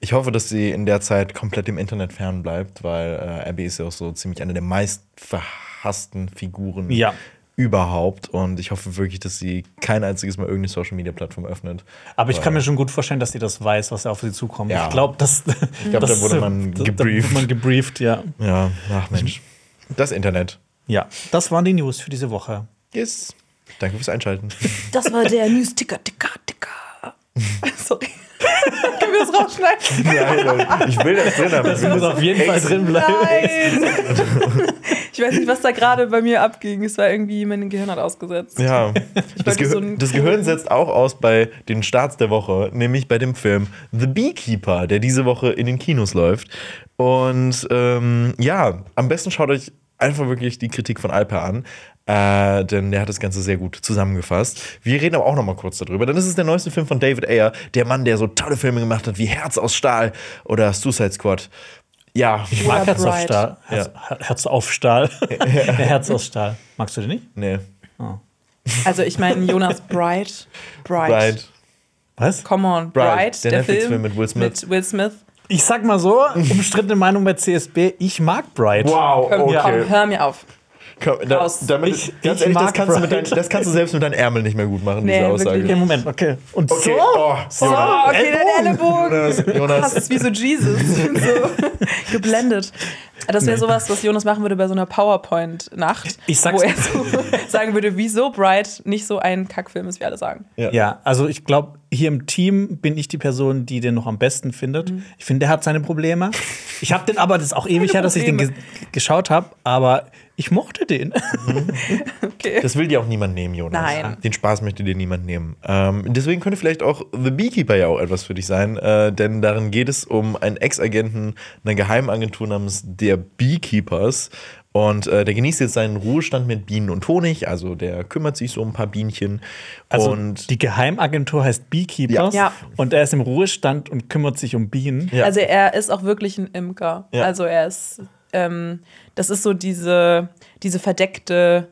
ich hoffe, dass sie in der Zeit komplett im Internet fern bleibt, weil äh, Abby ist ja auch so ziemlich eine der meist verhassten Figuren Ja. Überhaupt. Und ich hoffe wirklich, dass sie kein einziges Mal irgendeine Social Media Plattform öffnet. Aber ich kann mir schon gut vorstellen, dass sie das weiß, was auf sie zukommt. Ja. Ich glaube, dass. Ich glaub, da wurde man gebrieft. Da wurde man gebrieft, ja. Ja, ach Mensch. Das Internet. Ja, das waren die News für diese Woche. Yes. Danke fürs Einschalten. Das war der News-Ticker, Ticker, Ticker. Sorry. Können wir das rausschneiden? Nein, ich will das drin haben. Das muss auf jeden Fall drin bleiben. Nein! Ich weiß nicht, was da gerade bei mir abging. Es war irgendwie, mein Gehirn hat ausgesetzt. Ja, das, Gehir so das Gehirn setzt auch aus bei den Starts der Woche, nämlich bei dem Film The Beekeeper, der diese Woche in den Kinos läuft. Und ähm, ja, am besten schaut euch einfach wirklich die Kritik von Alper an, äh, denn der hat das Ganze sehr gut zusammengefasst. Wir reden aber auch noch mal kurz darüber, denn das ist der neueste Film von David Ayer, der Mann, der so tolle Filme gemacht hat wie Herz aus Stahl oder Suicide Squad. Ja, Ich mag Herz auf. Stahl. Herz, Herz auf Stahl. Herz aus Stahl. Magst du den nicht? nee, Also, ich meine, Jonas Bright. Bright. Bright. Was? Come on, Bright, Bright, der der, Netflix-Film Film mit Will Smith. Mit Will Smith. Ich sag mal so, umstrittene Meinung bei CSB, ich mag Bright. Wow, okay. komm, hör mir auf. Komm, da, damit, Ich- ganz ich ehrlich, das kannst, du mit dein, das kannst du selbst mit deinen Ärmeln nicht mehr gut machen, Nee, diese Aussage. wirklich Okay, Moment, okay. Und Okay, so? oh, So, Jonas. okay, dein Ellenbogen. Jonas, Krass, Jonas. ist wie so Jesus. So geblendet. Das wäre sowas, was Jonas machen würde bei so einer PowerPoint-Nacht. Ich sag's- Wo er so sagen würde, wieso Bright nicht so ein Kackfilm ist, wie alle sagen. Ja, also ich glaube, hier im Team bin ich die Person, die den noch am besten findet. Mhm. Ich finde, der hat seine Probleme. Ich habe den aber, das ist auch ewig her, dass ich den ge geschaut habe, aber ich mochte den. Okay. Das will dir auch niemand nehmen, Jonas. Nein. Den Spaß möchte dir niemand nehmen. Ähm, deswegen könnte vielleicht auch The Beekeeper ja auch etwas für dich sein, äh, denn darin geht es um einen Ex-Agenten einer Geheimagentur namens der Beekeepers. Und äh, der genießt jetzt seinen Ruhestand mit Bienen und Honig, also der kümmert sich so um ein paar Bienchen. Also und die Geheimagentur heißt Beekeepers Ja. Ja. und er ist im Ruhestand und kümmert sich um Bienen. Ja. Also er ist auch wirklich ein Imker. Ja. Also er ist, ähm, das ist so diese, diese verdeckte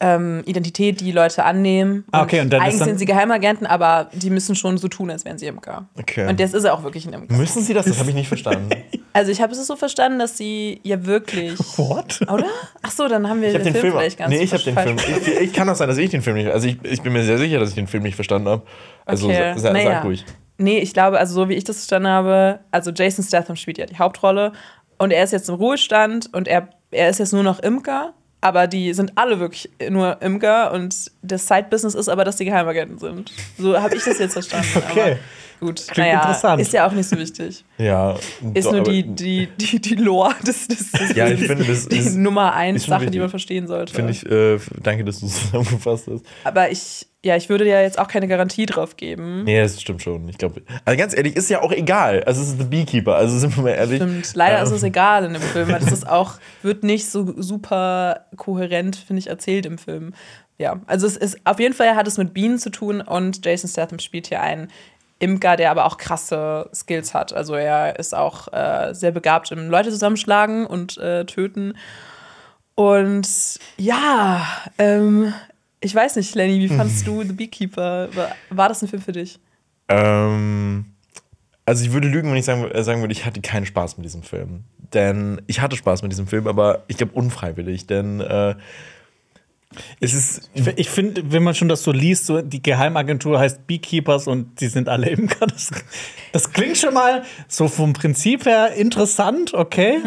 ähm, Identität, die Leute annehmen. Ah, okay, und dann eigentlich sind sie Geheimagenten, aber die müssen schon so tun, als wären sie Imker. Okay. Und das ist auch wirklich ein Imker. müssen sie das? Das habe ich nicht verstanden. Also ich habe es so verstanden, dass sie ja wirklich. What? Oder? Ach so, dann haben wir den, den Film. vielleicht ganz nee, ich habe den Film. Ich, ich kann das sein, dass ich den Film nicht. Also ich, ich bin mir sehr sicher, dass ich den Film nicht verstanden habe. Also Okay, sa sa naja. sag ruhig. Nee, ich glaube, also so wie ich das verstanden habe, also Jason Statham spielt ja die Hauptrolle und er ist jetzt im Ruhestand und er, er ist jetzt nur noch Imker, aber die sind alle wirklich nur Imker und das Side-Business ist aber, dass die Geheimagenten sind. So habe ich das jetzt verstanden. Okay. Aber gut, Klingt naja, interessant. ist ja auch nicht so wichtig. Ja. Ist doch, nur die, die, die, die Lore des, des, des Ja, ich finde, das die ist- Nummer eins Sache, die wichtig. man verstehen sollte. Finde ich, äh, danke, dass du es zusammengefasst hast. Aber ich, ja, ich würde ja jetzt auch keine Garantie drauf geben. Nee, das stimmt schon. Ich glaube, also ganz ehrlich, ist ja auch egal. Also es ist The Beekeeper, also sind wir mal ehrlich. Stimmt. Leider Ähm, ist es egal in dem Film, weil das ist auch, wird nicht so super kohärent, finde ich, erzählt im Film. Ja, also es ist auf jeden Fall hat es mit Bienen zu tun und Jason Statham spielt hier einen Imker, der aber auch krasse Skills hat. Also er ist auch äh, sehr begabt im Leute zusammenschlagen und äh, töten. Und ja, ähm, ich weiß nicht, Lenny, wie fandest du The Beekeeper? War, das ein Film für dich? Ähm, also ich würde lügen, wenn ich sagen, äh, sagen würde, ich hatte keinen Spaß mit diesem Film. Denn ich hatte Spaß mit diesem Film, aber ich glaube unfreiwillig. Denn äh, es ist. Ich, ich finde, wenn man schon das so liest, so die Geheimagentur heißt Beekeepers und die sind alle Imker. Das, das klingt schon mal so vom Prinzip her interessant, okay?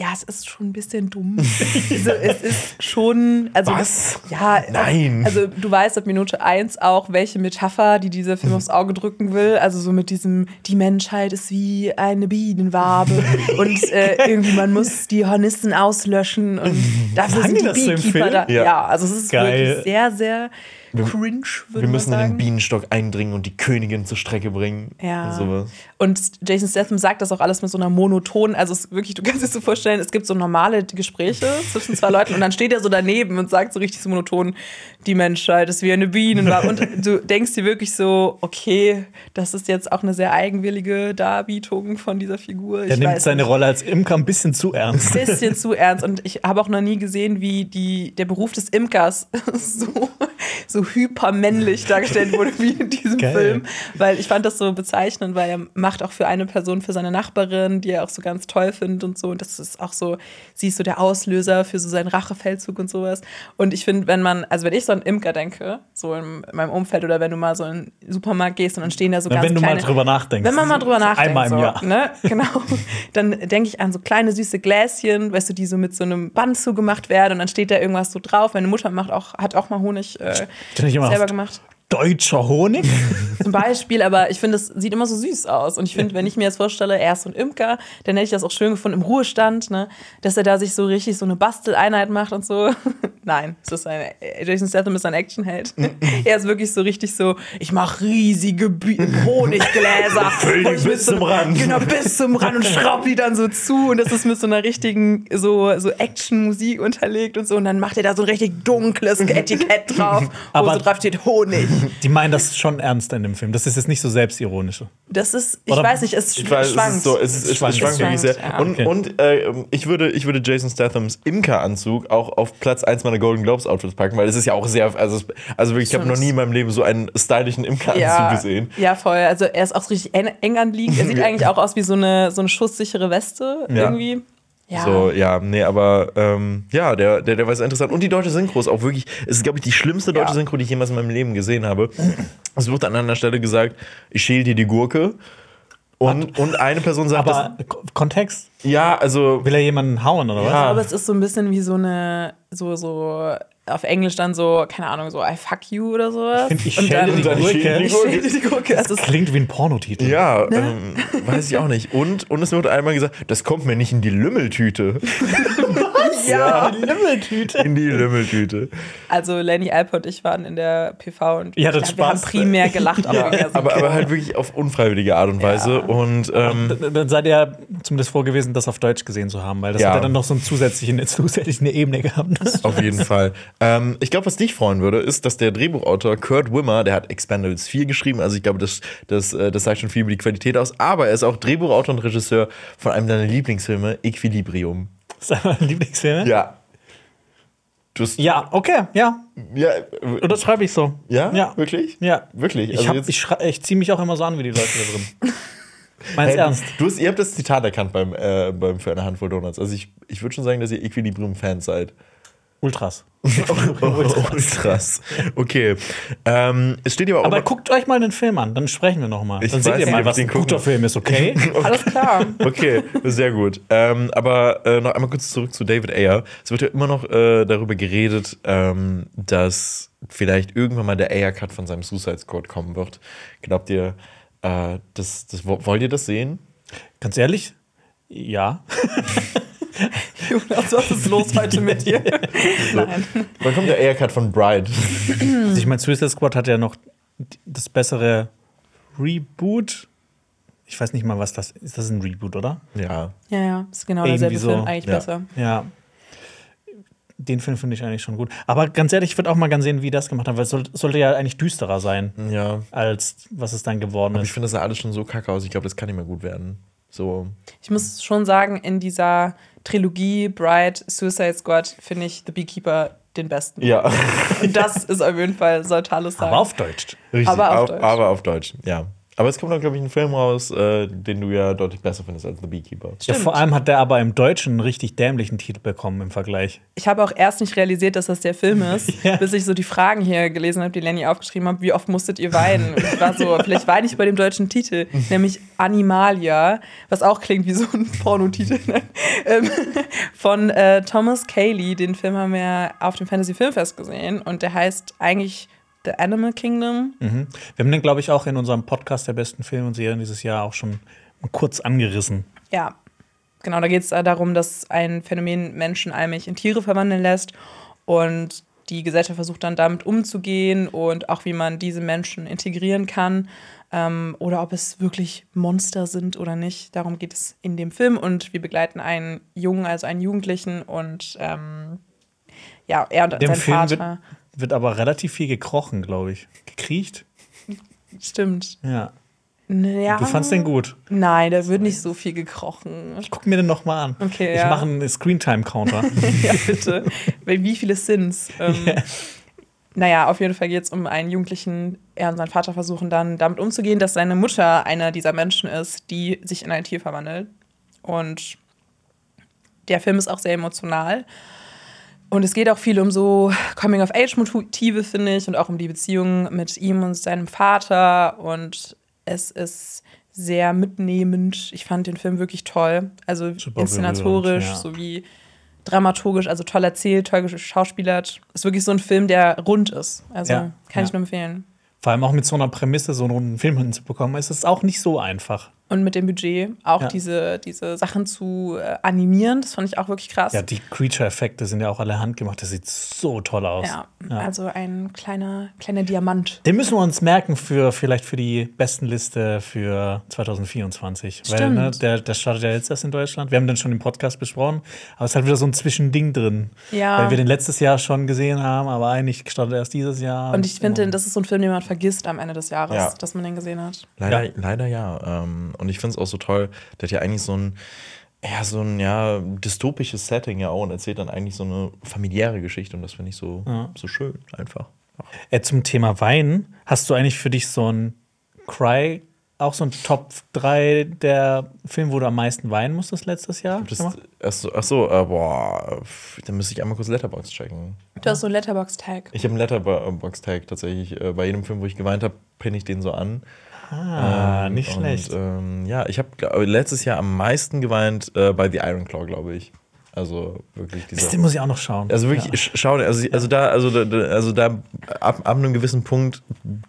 Ja, es ist schon ein bisschen dumm. also, es ist schon. Also, Was? Ja, Nein. Also, du weißt ab Minute 1 auch, welche Metapher, die dieser Film aufs Auge drücken will. Also, so mit diesem, die Menschheit ist wie eine Bienenwabe und äh, irgendwie man muss die Hornissen auslöschen und dafür Sagen sind die die das Beekeeper da. Ja. Ja. also, es ist Geil. wirklich sehr, sehr cringe, würde Wir man müssen in den. Bienenstock eindringen und die Königin zur Strecke bringen. Ja. Und sowas. Und Jason Statham sagt das auch alles mit so einer monotonen, also es ist wirklich, du kannst dir so vorstellen, es gibt so normale Gespräche zwischen zwei Leuten und dann steht er so daneben und sagt so richtig so monoton, die Menschheit ist wie eine Bienenwabe. Und du denkst dir wirklich so, okay, das ist jetzt auch eine sehr eigenwillige Darbietung von dieser Figur. Er nimmt weiß seine nicht. Rolle als Imker ein bisschen zu ernst. bisschen zu ernst und ich habe auch noch nie gesehen, wie die, der Beruf des Imkers so, so hypermännlich dargestellt wurde wie in diesem Geil. Film, weil ich fand das so bezeichnend, weil er macht auch für eine Person, für seine Nachbarin, die er auch so ganz toll findet und so und das ist auch so, sie ist so der Auslöser für so seinen Rachefeldzug und sowas und ich finde, wenn man, also wenn ich so an Imker denke, so in, meinem Umfeld oder wenn du mal so in den Supermarkt gehst und dann stehen da so ganz wenn du kleine, mal drüber nachdenkst. wenn man mal drüber nachdenkt, Einmal im so, Jahr. Ne? Genau. Dann denke ich an so kleine süße Gläschen, weißt du, die so mit so einem Band zugemacht werden und dann steht da irgendwas so drauf. Meine Mutter macht auch, hat auch mal Honig äh, Kenn ich immer selber gemacht. Deutscher Honig? Zum Beispiel, aber ich finde, es sieht immer so süß aus. Und ich finde, wenn ich mir jetzt vorstelle, er ist so ein Imker, dann hätte ich das auch schön gefunden im Ruhestand, ne? dass er da sich so richtig so eine Basteleinheit macht und so. Nein, es ist ein, Jason Statham ist ein Actionheld. er ist wirklich so richtig so, ich mache riesige Bi- Honiggläser. Füll die bis zum Rand. Genau, bis zum Rand und schraub die dann so zu. Und das ist mit so einer richtigen so, so Action-Musik unterlegt und so. Und dann macht er da so ein richtig dunkles Etikett drauf, wo Aber- so drauf steht Honig. Die meinen das schon ernst in dem Film. Das ist jetzt nicht so selbstironisch. Das ist, ich Oder- weiß nicht, es Ich weiß, es schwankt. ist so, es, es, schwankt. es schwankt Es wirklich sehr. schwankt, ja. Und, Okay. und äh, ich, würde, ich würde Jason Stathams Imker-Anzug auch auf Platz 1 meiner Golden Globes-Outfits packen, weil es ist ja auch sehr, also, es- also wirklich, ich habe noch nie in meinem Leben so einen stylischen Imker-Anzug ja, gesehen. ja, voll. Also er ist auch so richtig eng, eng anliegend. Er sieht eigentlich auch aus wie so eine, so eine schusssichere Weste Ja. irgendwie. Ja. So, ja, nee, aber ähm, ja, der, der, der war sehr interessant. Und die deutsche Synchro ist auch wirklich, es ist, glaube ich, die schlimmste deutsche Ja. Synchro, die ich jemals in meinem Leben gesehen habe. Es wird an einer Stelle gesagt, ich schäle dir die Gurke. Und, und eine Person sagt, Aber Ko- Kontext? das, ja, also, Will er jemanden hauen oder was? Ja. Aber es ist so ein bisschen wie so eine, so, so, auf Englisch dann so, keine Ahnung, so I fuck you oder sowas. Find ich Und schäle dann- die Gurke. die Ich die Gurke. Also es Klingt wie ein Pornotitel. ja, Ne? ähm, weiß ich auch nicht. Und, und es wird einmal gesagt, das kommt mir nicht in die Lümmeltüte. Ja. Limmeltüte. In die Lümmeltüte. Also Lenny Alper und ich waren in der PV und ich glaub, wir haben primär gelacht. aber so. Aber, aber halt wirklich auf unfreiwillige Art und Weise. Und ähm, Dann- Dann seid ihr zumindest froh gewesen, das auf Deutsch gesehen zu haben, weil das Ja. hat ja dann noch so eine zusätzliche, eine zusätzliche Ebene gehabt. Auf jeden Fall. Ähm, ich glaube, was dich freuen würde, ist, dass der Drehbuchautor Kurt Wimmer, der hat Expendables 4 geschrieben, also ich glaube, das, das, äh, das sagt schon viel über die Qualität aus, aber er ist auch Drehbuchautor und Regisseur von einem deiner Lieblingsfilme, Equilibrium. Das ist meiner Lieblingsfilme. Ja. Ja, okay, ja. ja, Und das schreibe ich so. ja, Ja. wirklich? Ja. Wirklich? Ich, Also hab- ich, schrei- ich ziehe mich auch immer so an wie die Leute da drin. Meinst Hey, ernst? Du hast, ihr habt das Zitat erkannt beim, äh, beim für eine Handvoll Donuts. Also ich, ich würde schon sagen, dass ihr Equilibrium-Fans seid. Ultras. Ultras. Okay. Ähm, es steht ja aber auch Aber guckt euch mal den Film an, dann sprechen wir noch mal. Ich Dann weiß seht ihr mal, was ich ein den guter gucken- Film ist, okay? Alles klar. Okay, sehr gut. Ähm, aber äh, noch einmal kurz zurück zu David Ayer. Es wird ja immer noch äh, darüber geredet, ähm, dass vielleicht irgendwann mal der Ayer-Cut von seinem Suicide Squad kommen wird. Glaubt ihr, äh, das, das, wo- wollt ihr das sehen? Ganz ehrlich? Ja. Jonas, was ist los heute mit dir? Nein. Wann kommt der Ayer-Cut von Bride? Also ich meine, Suicide Squad hat ja noch das bessere Reboot. Ich weiß nicht mal, was das ist. Das ist ein Reboot, oder? ja. Ja, ja, ist genau Irgendwie derselbe so, Film, eigentlich ja. besser. Ja. Den Film finde ich eigentlich schon gut. Aber ganz ehrlich, ich würde auch mal ganz sehen, wie die das gemacht haben, weil es soll, sollte ja eigentlich düsterer sein, Ja. als was es dann geworden Aber ich ist. finde, das sah alles schon so kacke aus. Ich glaube, das kann nicht mehr gut werden. So. Ich muss schon sagen, in dieser Trilogie Bride, Suicide Squad finde ich The Beekeeper den besten. Ja. Und das ist auf jeden Fall, sollte alles sein. Aber auf Deutsch. Richtig, Aber auf auf, Deutsch. aber auf Deutsch, ja. Aber es kommt dann, glaube ich, ein Film raus, äh, den du ja deutlich besser findest als The Beekeeper. Ja, vor allem hat der aber im Deutschen einen richtig dämlichen Titel bekommen im Vergleich. Ich habe auch erst nicht realisiert, dass das der Film ist, Ja. bis ich so die Fragen hier gelesen habe, die Lenny aufgeschrieben hat, wie oft musstet ihr weinen? Und ich war so, vielleicht weine ich bei dem deutschen Titel, nämlich Animalia, was auch klingt wie so ein Pornotitel, ne? ähm, von äh, Thomas Cayley. Den Film haben wir auf dem Fantasy Filmfest gesehen und der heißt eigentlich The Animal Kingdom. Mhm. Wir haben den, glaube ich, auch in unserem Podcast der besten Filme und Serien dieses Jahr auch schon kurz angerissen. Ja, genau, da geht es darum, dass ein Phänomen Menschen allmählich in Tiere verwandeln lässt und die Gesellschaft versucht dann damit umzugehen und auch wie man diese Menschen integrieren kann ähm, oder ob es wirklich Monster sind oder nicht. Darum geht es in dem Film und wir begleiten einen Jungen, also einen Jugendlichen und ähm, ja, er und Dem sein Film Vater. wird aber relativ viel gekrochen, glaube ich. Gekriecht? Stimmt. Ja. Ja. Du fandst den gut. Nein, da wird nicht so viel gekrochen. Guck mir den noch mal an. Okay, ich ja. mache einen Screentime-Counter. ja, bitte. Wie viele sind's? Ähm, Naja, auf jeden Fall geht es um einen Jugendlichen. Er und sein Vater versuchen dann damit umzugehen, dass seine Mutter einer dieser Menschen ist, die sich in ein Tier verwandelt. Und der Film ist auch sehr emotional. Und es geht auch viel um so Coming-of-Age-Motive, finde ich, und auch um die Beziehung mit ihm und seinem Vater. Und es ist sehr mitnehmend. Ich fand den Film wirklich toll. Also Super inszenatorisch, ja. sowie dramaturgisch, also toll erzählt, toll geschauspielert. Ist wirklich so ein Film, der rund ist. Also Ja, kann ich ja. nur empfehlen. Vor allem auch mit so einer Prämisse so einen runden Film hinzubekommen, ist es auch nicht so einfach. Und mit dem Budget auch Ja. diese, diese Sachen zu äh, animieren, das fand ich auch wirklich krass. Ja, die Creature-Effekte sind ja auch alle handgemacht. Das sieht so toll aus. Ja, Ja. also ein kleiner, kleiner Diamant. Den müssen wir uns merken für vielleicht für die Bestenliste für 2024. Weil Stimmt. ne, der, der startet ja jetzt erst in Deutschland. Wir haben den schon im Podcast besprochen, aber es ist halt wieder so ein Zwischending drin. Ja. Weil wir den letztes Jahr schon gesehen haben, aber eigentlich startet erst dieses Jahr. Und ich finde, das ist so ein Film, den man vergisst am Ende des Jahres, Ja. dass man den gesehen hat. Leider Ja. ja. Leider ja. Ähm, und ich finde es auch so toll, der hat ja eigentlich so ein, ja, so ein ja, dystopisches Setting ja auch und erzählt dann eigentlich so eine familiäre Geschichte und das finde ich so, so schön einfach. Äh, zum Thema Wein, hast du eigentlich für dich so ein Cry, auch so ein Top 3 der Film, wo du am meisten weinen musstest letztes Jahr? Das, gemacht? ach so, ach so äh, boah, dann müsste ich einmal kurz Letterbox checken. Du hast so einen Letterbox-Tag. Ich habe einen Letterbox-Tag tatsächlich. Äh, bei jedem Film, wo ich geweint habe, pinne ich den so an. Ah, Ähm, nicht und, schlecht. Ähm, ja, ich habe letztes Jahr am meisten geweint äh, bei The Iron Claw, glaube ich. Also wirklich Das dieser. den muss ich auch noch schauen. Also wirklich, Ja. sch- schau, also, also da, also da, also da ab, ab einem gewissen Punkt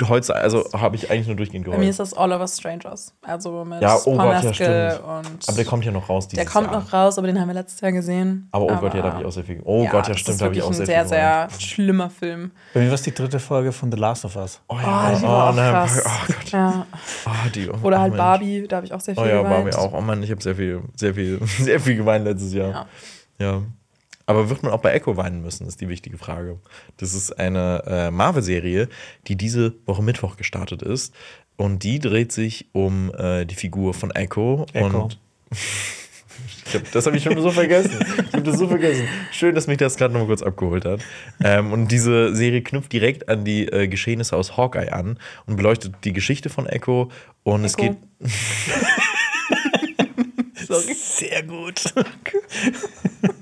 heute, also habe ich eigentlich nur durchgehend Bei mir geheult. ist das All of Us Strangers. Also mit Ja, oh Gott, ja, stimmt. und Aber der kommt ja noch raus dieses der kommt Jahr. noch raus, aber den haben wir letztes Jahr gesehen. Aber oh Gott, ja, da habe ich auch sehr viel. Oh Gott, ja, das stimmt, ist da habe ich auch sehr ein viel sehr, geheult. sehr schlimmer Film. Bei mir war es die dritte Folge von The Last of Us. Oh Oh, ja, die war auch nein, krass. Oh Gott. Ja. Oh, die, oh, Oder halt. Barbie, da habe ich auch sehr viel Oh ja, geweint. Barbie auch. Oh Mann, ich habe sehr viel, sehr viel, sehr viel geweint letztes Jahr. Ja. Ja. Aber wird man auch bei Echo weinen müssen, ist die wichtige Frage. Das ist eine äh, Marvel-Serie, die diese Woche Mittwoch gestartet ist. Und die dreht sich um äh, die Figur von Echo. Echo. Und ich hab, das habe ich schon so vergessen. Ich habe das so vergessen. Schön, dass mich das gerade noch mal kurz abgeholt hat. Ähm, und diese Serie knüpft direkt an die äh, Geschehnisse aus Hawkeye an und beleuchtet die Geschichte von Echo. Und es Echo. geht. Sorry. Sehr gut.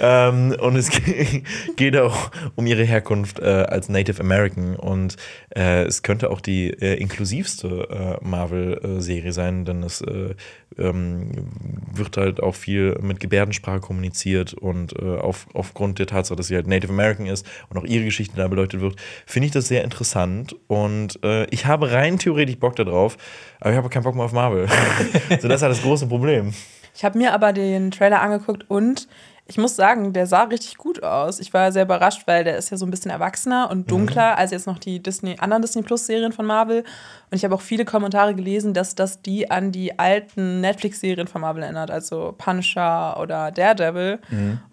Ähm, und es ge- geht auch um ihre Herkunft äh, als Native American. Und äh, es könnte auch die äh, inklusivste äh, Marvel-Serie sein, denn es äh, ähm, wird halt auch viel mit Gebärdensprache kommuniziert. Und äh, auf, aufgrund der Tatsache, dass sie halt Native American ist und auch ihre Geschichte da beleuchtet wird, finde ich das sehr interessant. Und ich habe rein theoretisch Bock darauf, aber ich habe keinen Bock mehr auf Marvel. so, das ist halt das große Problem. Ich habe mir aber den Trailer angeguckt und ich muss sagen, der sah richtig gut aus. Ich war sehr überrascht, weil der ist ja so ein bisschen erwachsener und dunkler als jetzt noch die Disney, anderen Disney Plus Serien von Marvel. Und ich habe auch viele Kommentare gelesen, dass das die an die alten Netflix-Serien von Marvel erinnert, also Punisher oder Daredevil.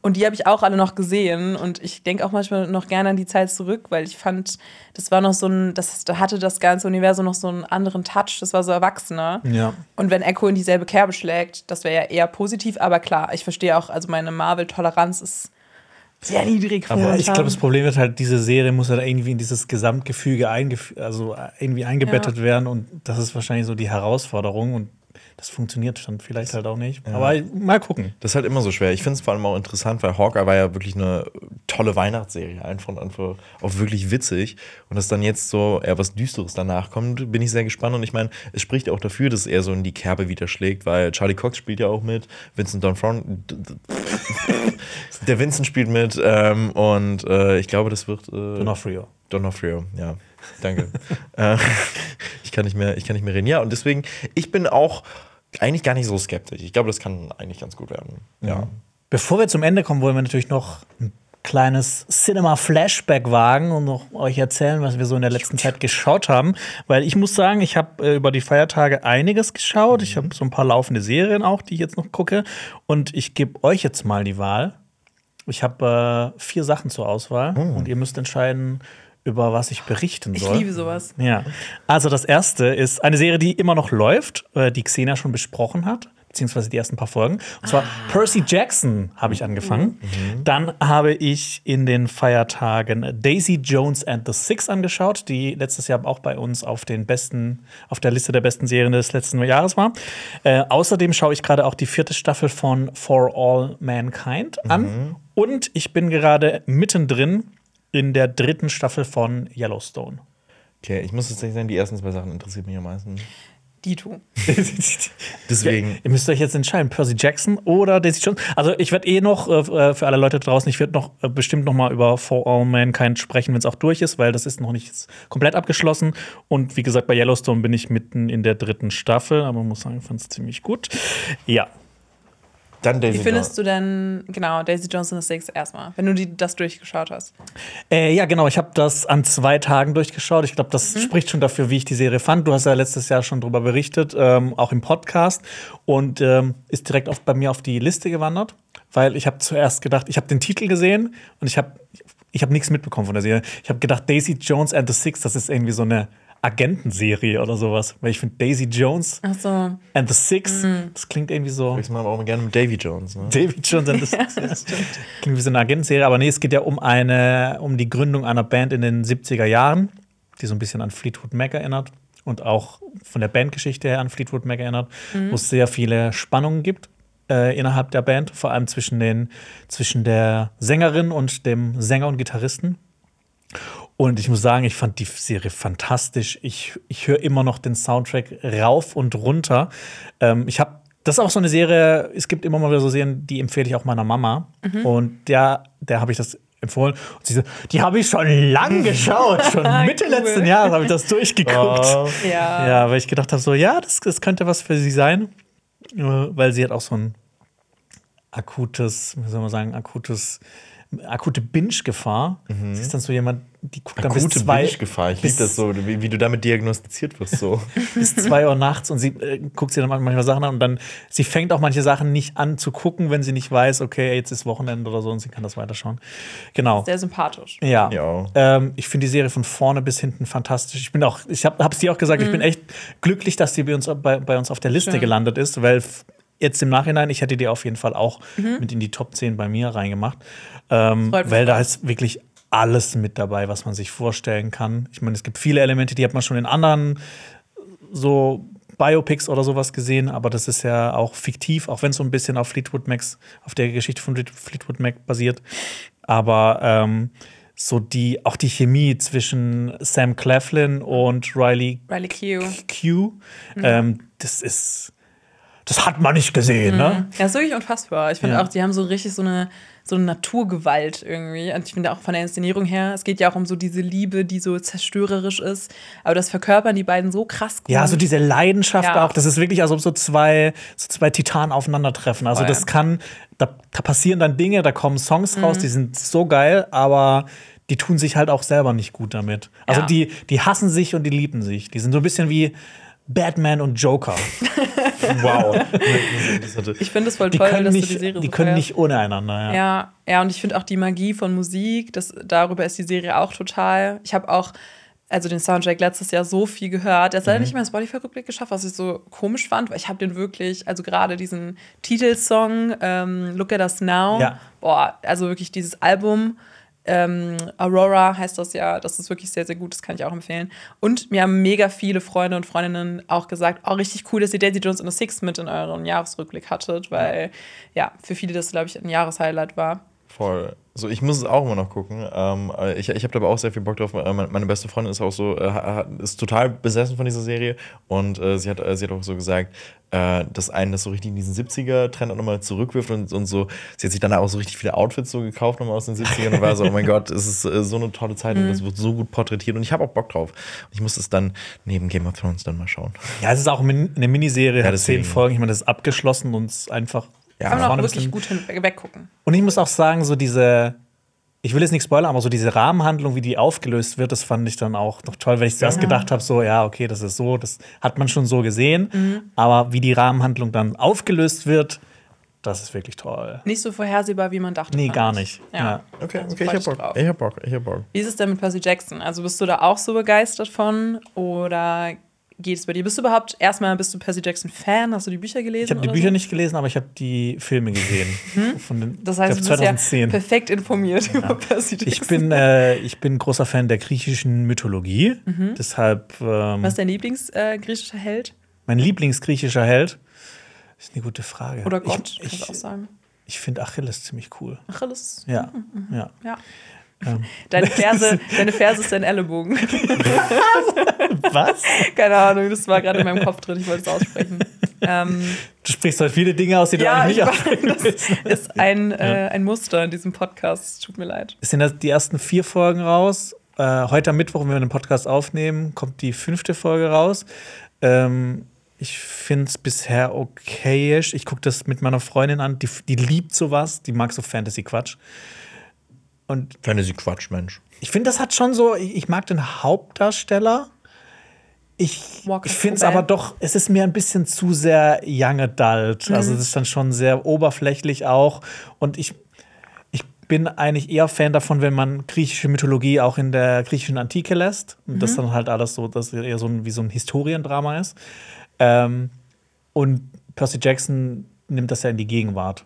Und die habe ich auch alle noch gesehen. Und ich denke auch manchmal noch gerne an die Zeit zurück, weil ich fand, das war noch so ein, das da hatte das ganze Universum noch so einen anderen Touch. Das war so erwachsener. Ja. Und wenn Echo in dieselbe Kerbe schlägt, das wäre ja eher positiv, aber klar, ich verstehe auch, also meine Marvel-Toleranz ist sehr niedrig. Aber ich glaube, das Problem wird halt, diese Serie muss halt irgendwie in dieses Gesamtgefüge eingef also irgendwie eingebettet werden und das ist wahrscheinlich so die Herausforderung und das funktioniert dann vielleicht halt auch nicht. Aber mal gucken. Das ist halt immer so schwer. Ich finde es vor allem auch interessant, weil Hawkeye war ja wirklich eine tolle Weihnachtsserie, einfach und einfach auch wirklich witzig. Und dass dann jetzt so eher was Düsteres danach kommt, bin ich sehr gespannt. Und ich meine, es spricht auch dafür, dass er so in die Kerbe wieder schlägt, weil Charlie Cox spielt ja auch mit, Vincent Donfron, der Vincent spielt mit ähm, und äh, ich glaube, das wird äh, Donofrio. Donofrio, ja. Danke. äh, ich, kann nicht mehr, ich kann nicht mehr reden. Ja, und deswegen, ich bin auch eigentlich gar nicht so skeptisch. Ich glaube, das kann eigentlich ganz gut werden. Ja. Bevor wir zum Ende kommen, wollen wir natürlich noch ein kleines Cinema-Flashback wagen und noch euch erzählen, was wir so in der letzten Zeit geschaut haben. Weil ich muss sagen, ich habe äh, über die Feiertage einiges geschaut. Ich habe so ein paar laufende Serien auch, die ich jetzt noch gucke. Und ich gebe euch jetzt mal die Wahl. Ich habe äh, vier Sachen zur Auswahl und ihr müsst entscheiden, über was ich berichten ich soll. liebe sowas. Ja, also das erste ist eine Serie, die immer noch läuft, äh, die Xena schon besprochen hat, beziehungsweise die ersten paar Folgen. Und zwar Percy Jackson habe ich angefangen. Dann habe ich in den Feiertagen Daisy Jones and the Six angeschaut, die letztes Jahr auch bei uns auf den besten, auf der Liste der besten Serien des letzten Jahres war. Äh, außerdem schaue ich gerade auch die vierte Staffel von For All Mankind an. Und ich bin gerade mittendrin in der dritten Staffel von Yellowstone. Okay, ich muss tatsächlich sagen, die ersten zwei Sachen interessieren mich am meisten. Dito. Deswegen. Ihr müsst euch jetzt entscheiden, Percy Jackson oder Daisy Jones. Also ich werde eh noch äh, für alle Leute draußen, ich werde noch äh, bestimmt noch mal über For All Mankind sprechen, wenn es auch durch ist, weil das ist noch nicht komplett abgeschlossen. Und wie gesagt, bei Yellowstone bin ich mitten in der dritten Staffel, aber muss sagen, ich fand es ziemlich gut. Ja. Dann Daisy Wie findest du denn, genau, Daisy Jones and the Six erstmal, wenn du die, das durchgeschaut hast? Äh, ja, genau. Ich habe das an zwei Tagen durchgeschaut. Ich glaube, das spricht schon dafür, wie ich die Serie fand. Du hast ja letztes Jahr schon drüber berichtet, ähm, auch im Podcast. Und ähm, ist direkt auf, bei mir auf die Liste gewandert, weil ich habe zuerst gedacht, ich habe den Titel gesehen und ich habe ich hab nichts mitbekommen von der Serie. Ich habe gedacht, Daisy Jones and the Six, das ist irgendwie so eine Agentenserie oder sowas. Weil ich finde, Daisy Jones Ach so. and the Six, das klingt irgendwie so. Ich mag auch gerne mit Davy Jones. Ne? David Jones and the Six. Klingt wie so eine Agentenserie, aber nee, es geht ja um eine, um die Gründung einer Band in den 70er Jahren, die so ein bisschen an Fleetwood Mac erinnert und auch von der Bandgeschichte her an Fleetwood Mac erinnert, wo es sehr viele Spannungen gibt äh, innerhalb der Band, vor allem zwischen, den, zwischen der Sängerin und dem Sänger und Gitarristen. Und ich muss sagen, ich fand die Serie fantastisch. Ich, ich höre immer noch den Soundtrack rauf und runter. Ähm, ich habe das ist auch so eine Serie, es gibt immer mal wieder so Serien, die empfehle ich auch meiner Mama. Mhm. Und der, der habe ich das empfohlen. Und sie so, die habe ich schon lang geschaut. Schon Mitte Cool. letzten Jahres habe ich das durchgeguckt. Oh. Ja. Ja, weil ich gedacht habe, so, ja, das, das könnte was für sie sein. Äh, Weil sie hat auch so ein akutes, wie soll man sagen, akutes, akute Binge-Gefahr. Sie ist dann so jemand, die guckt dann bis zwei, Binge-Gefahr. Ich bis- liebe das so, wie, wie du damit diagnostiziert wirst. So. bis zwei Uhr nachts und sie äh, guckt sich dann manchmal Sachen an und dann, sie fängt auch manche Sachen nicht an zu gucken, wenn sie nicht weiß, okay, jetzt ist Wochenende oder so und sie kann das weiterschauen. Genau. Sehr sympathisch. Ja. Ja. Ähm, ich finde die Serie von vorne bis hinten fantastisch. Ich bin auch, ich habe es dir auch gesagt, ich bin echt glücklich, dass die bei uns, bei, bei uns auf der Liste Schön. gelandet ist, weil jetzt im Nachhinein, ich hätte die auf jeden Fall auch mit in die Top 10 bei mir reingemacht. Ähm, weil da ist wirklich alles mit dabei, was man sich vorstellen kann. Ich meine, es gibt viele Elemente, die hat man schon in anderen so Biopics oder sowas gesehen, aber das ist ja auch fiktiv, auch wenn es so ein bisschen auf Fleetwood Macs, auf der Geschichte von Fleet- Fleetwood Mac basiert. Aber ähm, so die, auch die Chemie zwischen Sam Claflin und Riley Riley Q. Q, ähm, das ist, das hat man nicht gesehen, ne? Ja, ist wirklich unfassbar. Ich finde Ja. auch, die haben so richtig so eine, so eine Naturgewalt irgendwie. Und ich finde auch von der Inszenierung her, es geht ja auch um so diese Liebe, die so zerstörerisch ist. Aber das verkörpern die beiden so krass gut. Ja, so diese Leidenschaft Ja. auch. Das ist wirklich, als ob so zwei, so zwei Titanen aufeinandertreffen. Also, Voll. das kann, da, da passieren dann Dinge, da kommen Songs raus, Mhm. die sind so geil, aber die tun sich halt auch selber nicht gut damit. Also, die, die hassen sich und die lieben sich. Die sind so ein bisschen wie Batman und Joker. Wow. Ich finde es voll toll, dass nicht, du die Serie die so können nicht ohne einander. Ja. Ja, ja, und ich finde auch die Magie von Musik, das, darüber ist die Serie auch total. Ich habe auch, also den Soundtrack letztes Jahr so viel gehört. Der hat Mhm. leider nicht mehr einen Spotify-Rückblick geschafft, was ich so komisch fand, weil ich habe den wirklich, also gerade diesen Titelsong ähm, Look at Us Now, Ja. boah, also wirklich dieses Album. Ähm, Aurora heißt das ja, das ist wirklich sehr, sehr gut, das kann ich auch empfehlen. Und mir haben mega viele Freunde und Freundinnen auch gesagt, oh, richtig cool, dass ihr Daisy Jones and the Six mit in euren Jahresrückblick hattet, weil ja, für viele das, glaube ich, ein Jahreshighlight war. Voll. So, ich muss es auch immer noch gucken. Ähm, äh, ich ich habe da aber auch sehr viel Bock drauf. Äh, Meine, beste Freundin ist auch so, äh, hat- ist total besessen von dieser Serie. Und äh, sie, hat, äh, sie hat auch so gesagt, äh, dass einen das so richtig in diesen 70er-Trend auch nochmal zurückwirft und, und so. Sie hat sich dann auch so richtig viele Outfits so gekauft nochmal aus den 70ern und war so, oh mein Gott, es ist äh, so eine tolle Zeit und das wird so gut porträtiert. Und ich habe auch Bock drauf. Und ich muss es dann neben Game of Thrones dann mal schauen. Ja, es ist auch min- eine Miniserie, hat deswegen. zehn Folgen. Ich meine, das ist abgeschlossen und es ist einfach. Ja, Kann man auch wirklich gut hin weggucken. Und ich muss auch sagen, so diese, ich will jetzt nicht spoilern, aber so diese Rahmenhandlung, wie die aufgelöst wird, das fand ich dann auch noch toll, weil ich zuerst gedacht habe, so, ja, okay, das ist so, das hat man schon so gesehen. Mhm. Aber wie die Rahmenhandlung dann aufgelöst wird, das ist wirklich toll. Nicht so vorhersehbar, wie man dachte. Nee, gar ich. nicht. Ja. Ja. Okay, Also okay, ich hab Bock. Ich hab Bock, ich hab Bock. Wie ist es denn mit Percy Jackson? Also bist du da auch so begeistert von oder geht es bei dir? Bist du überhaupt erstmal bist du Percy Jackson Fan? Hast du die Bücher gelesen? Ich habe die Bücher so? nicht gelesen, aber ich habe die Filme gesehen. Von den, Mhm. Das heißt, ich du bist ja 2010. perfekt informiert über Percy Jackson. Ich bin, äh, ich bin großer Fan der griechischen Mythologie. Deshalb ähm, Mhm. Was ist dein Lieblingsgriechischer äh, Held? mein Lieblingsgriechischer Held. ist eine gute Frage. Oder Gott, Ich, kannst du auch ich, sagen. ich finde Achilles ziemlich cool. Achilles. Ja, ja. Ja. Ähm. Deine, Ferse, deine Ferse ist dein Ellenbogen. Was? Keine Ahnung, das war gerade in meinem Kopf drin, ich wollte es aussprechen. ähm, Du sprichst heute viele Dinge aus, die du ja, eigentlich ich nicht weiß, aussprechen das ist ein, äh, ein Muster in diesem Podcast. Es Tut mir leid. Es sind jetzt die ersten vier Folgen raus. Äh, heute am Mittwoch, wenn wir den Podcast aufnehmen, kommt die fünfte Folge raus. Ähm, ich finde es bisher okayisch. Ich gucke das mit meiner Freundin an. Die, die liebt sowas. Die mag so Fantasy-Quatsch. Und Fantasy-Quatsch, Mensch. ich finde, das hat schon so, ich, ich mag den Hauptdarsteller. Ich, ich finde es aber doch, es ist mir ein bisschen zu sehr young adult. Also, es ist dann schon sehr oberflächlich auch. Und ich, ich bin eigentlich eher Fan davon, wenn man griechische Mythologie auch in der griechischen Antike lässt. Und das dann halt alles so, dass eher so ein, wie so ein Historiendrama ist. Ähm, und Percy Jackson nimmt das ja in die Gegenwart.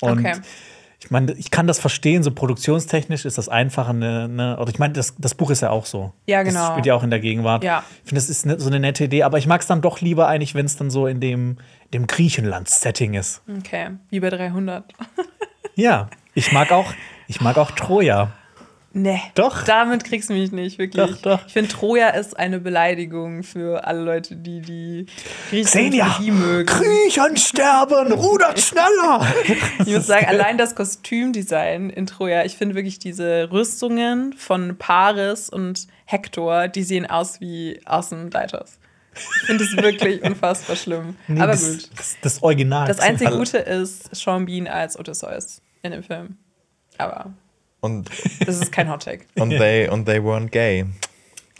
Und Okay. Ich meine, ich kann das verstehen, so produktionstechnisch ist das einfacher. Ne, ne, oder ich meine, das, das Buch ist ja auch so. Ja, Das genau. spielt ja auch in der Gegenwart. Ja. Ich finde, das ist ne, so eine nette Idee, aber ich mag es dann doch lieber eigentlich, wenn es dann so in dem, dem Griechenland-Setting ist. Okay, wie bei 300. Ja, ich mag auch, ich mag auch Troja. Nee. Doch. Damit kriegst du mich nicht, wirklich. Doch, doch. Ich finde, Troja ist eine Beleidigung für alle Leute, die die Mythologie mögen. Griechen sterben, rudert schneller. Ich muss sagen, allein das Kostümdesign in Troja, ich finde wirklich diese Rüstungen von Paris und Hector, die sehen aus wie Außenleiters. Ich finde es wirklich unfassbar schlimm. Nee, Aber das, gut. Das, das Original. Das einzige Gute ist Sean Bean als Odysseus in dem Film. Aber Und, das ist kein Hottag. und, they, und they weren't gay.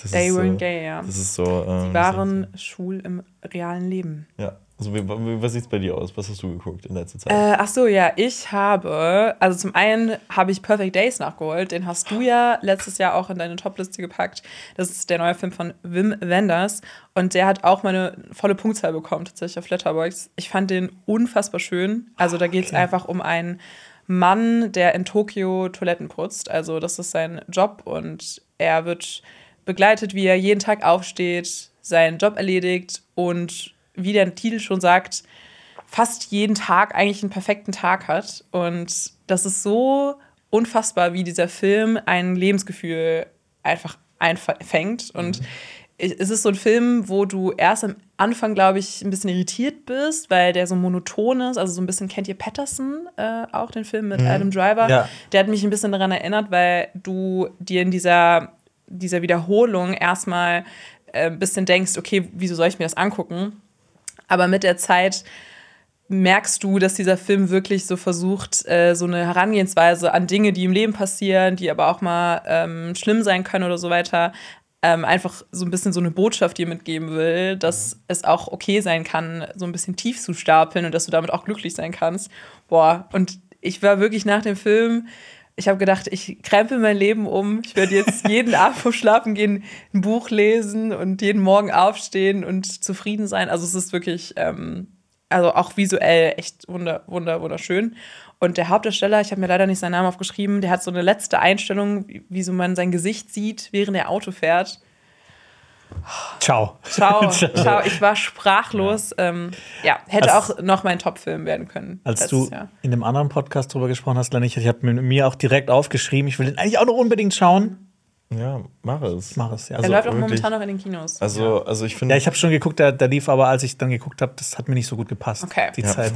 Das They weren't so, gay, ja. Das ist so. Ähm, Sie waren schwul im realen Leben. Ja. Also, wie, wie, was sieht's bei dir aus? Was hast du geguckt in letzter Zeit? Äh, ach so, ja, ich habe, also zum einen habe ich Perfect Days nachgeholt, den hast du ja letztes Jahr auch in deine Topliste gepackt. Das ist der neue Film von Wim Wenders und der hat auch meine volle Punktzahl bekommen, tatsächlich auf Letterboxd. Ich fand den unfassbar schön. Also da geht es einfach um einen Mann, der in Tokio Toiletten putzt. Also das ist sein Job und er wird begleitet, wie er jeden Tag aufsteht, seinen Job erledigt und wie der Titel schon sagt, fast jeden Tag eigentlich einen perfekten Tag hat. Und das ist so unfassbar, wie dieser Film ein Lebensgefühl einfach einfängt. Und es ist so ein Film, wo du erst am Anfang, glaube ich, ein bisschen irritiert bist, weil der so monoton ist. Also so ein bisschen kennt ihr Patterson, äh, auch den Film mit Adam Driver. Ja. Der hat mich ein bisschen daran erinnert, weil du dir in dieser, dieser Wiederholung erstmal äh, ein bisschen denkst, okay, wieso soll ich mir das angucken? Aber mit der Zeit merkst du, dass dieser Film wirklich so versucht, äh, so eine Herangehensweise an Dinge, die im Leben passieren, die aber auch mal ähm, schlimm sein können oder so weiter, ähm, einfach so ein bisschen so eine Botschaft dir mitgeben will, dass es auch okay sein kann, so ein bisschen tief zu stapeln und dass du damit auch glücklich sein kannst. Boah, und ich war wirklich nach dem Film, ich habe gedacht, ich krempel mein Leben um. Ich werde jetzt jeden Abend vor Schlafen gehen, ein Buch lesen und jeden Morgen aufstehen und zufrieden sein. Also es ist wirklich, ähm, also auch visuell echt wunder, wunder, wunderschön. Und der Hauptdarsteller, ich habe mir leider nicht seinen Namen aufgeschrieben, der hat so eine letzte Einstellung, wie, so man sein Gesicht sieht, während er Auto fährt. Ciao. Ciao, ciao. Ich war sprachlos. Ja, ähm, ja hätte Als- auch noch mein Top-Film werden können. Als du Jahr. in dem anderen Podcast drüber gesprochen hast, Lenny, ich habe mir, mir auch direkt aufgeschrieben, ich will den eigentlich auch noch unbedingt schauen. ja, mach es. Mach es, ja. Er Also, läuft auch wirklich- momentan noch in den Kinos. Also, also ich finde. ja, ich habe schon geguckt, der, der lief aber, als ich dann geguckt habe, das hat mir nicht so gut gepasst. Okay. Die ja, Zeit.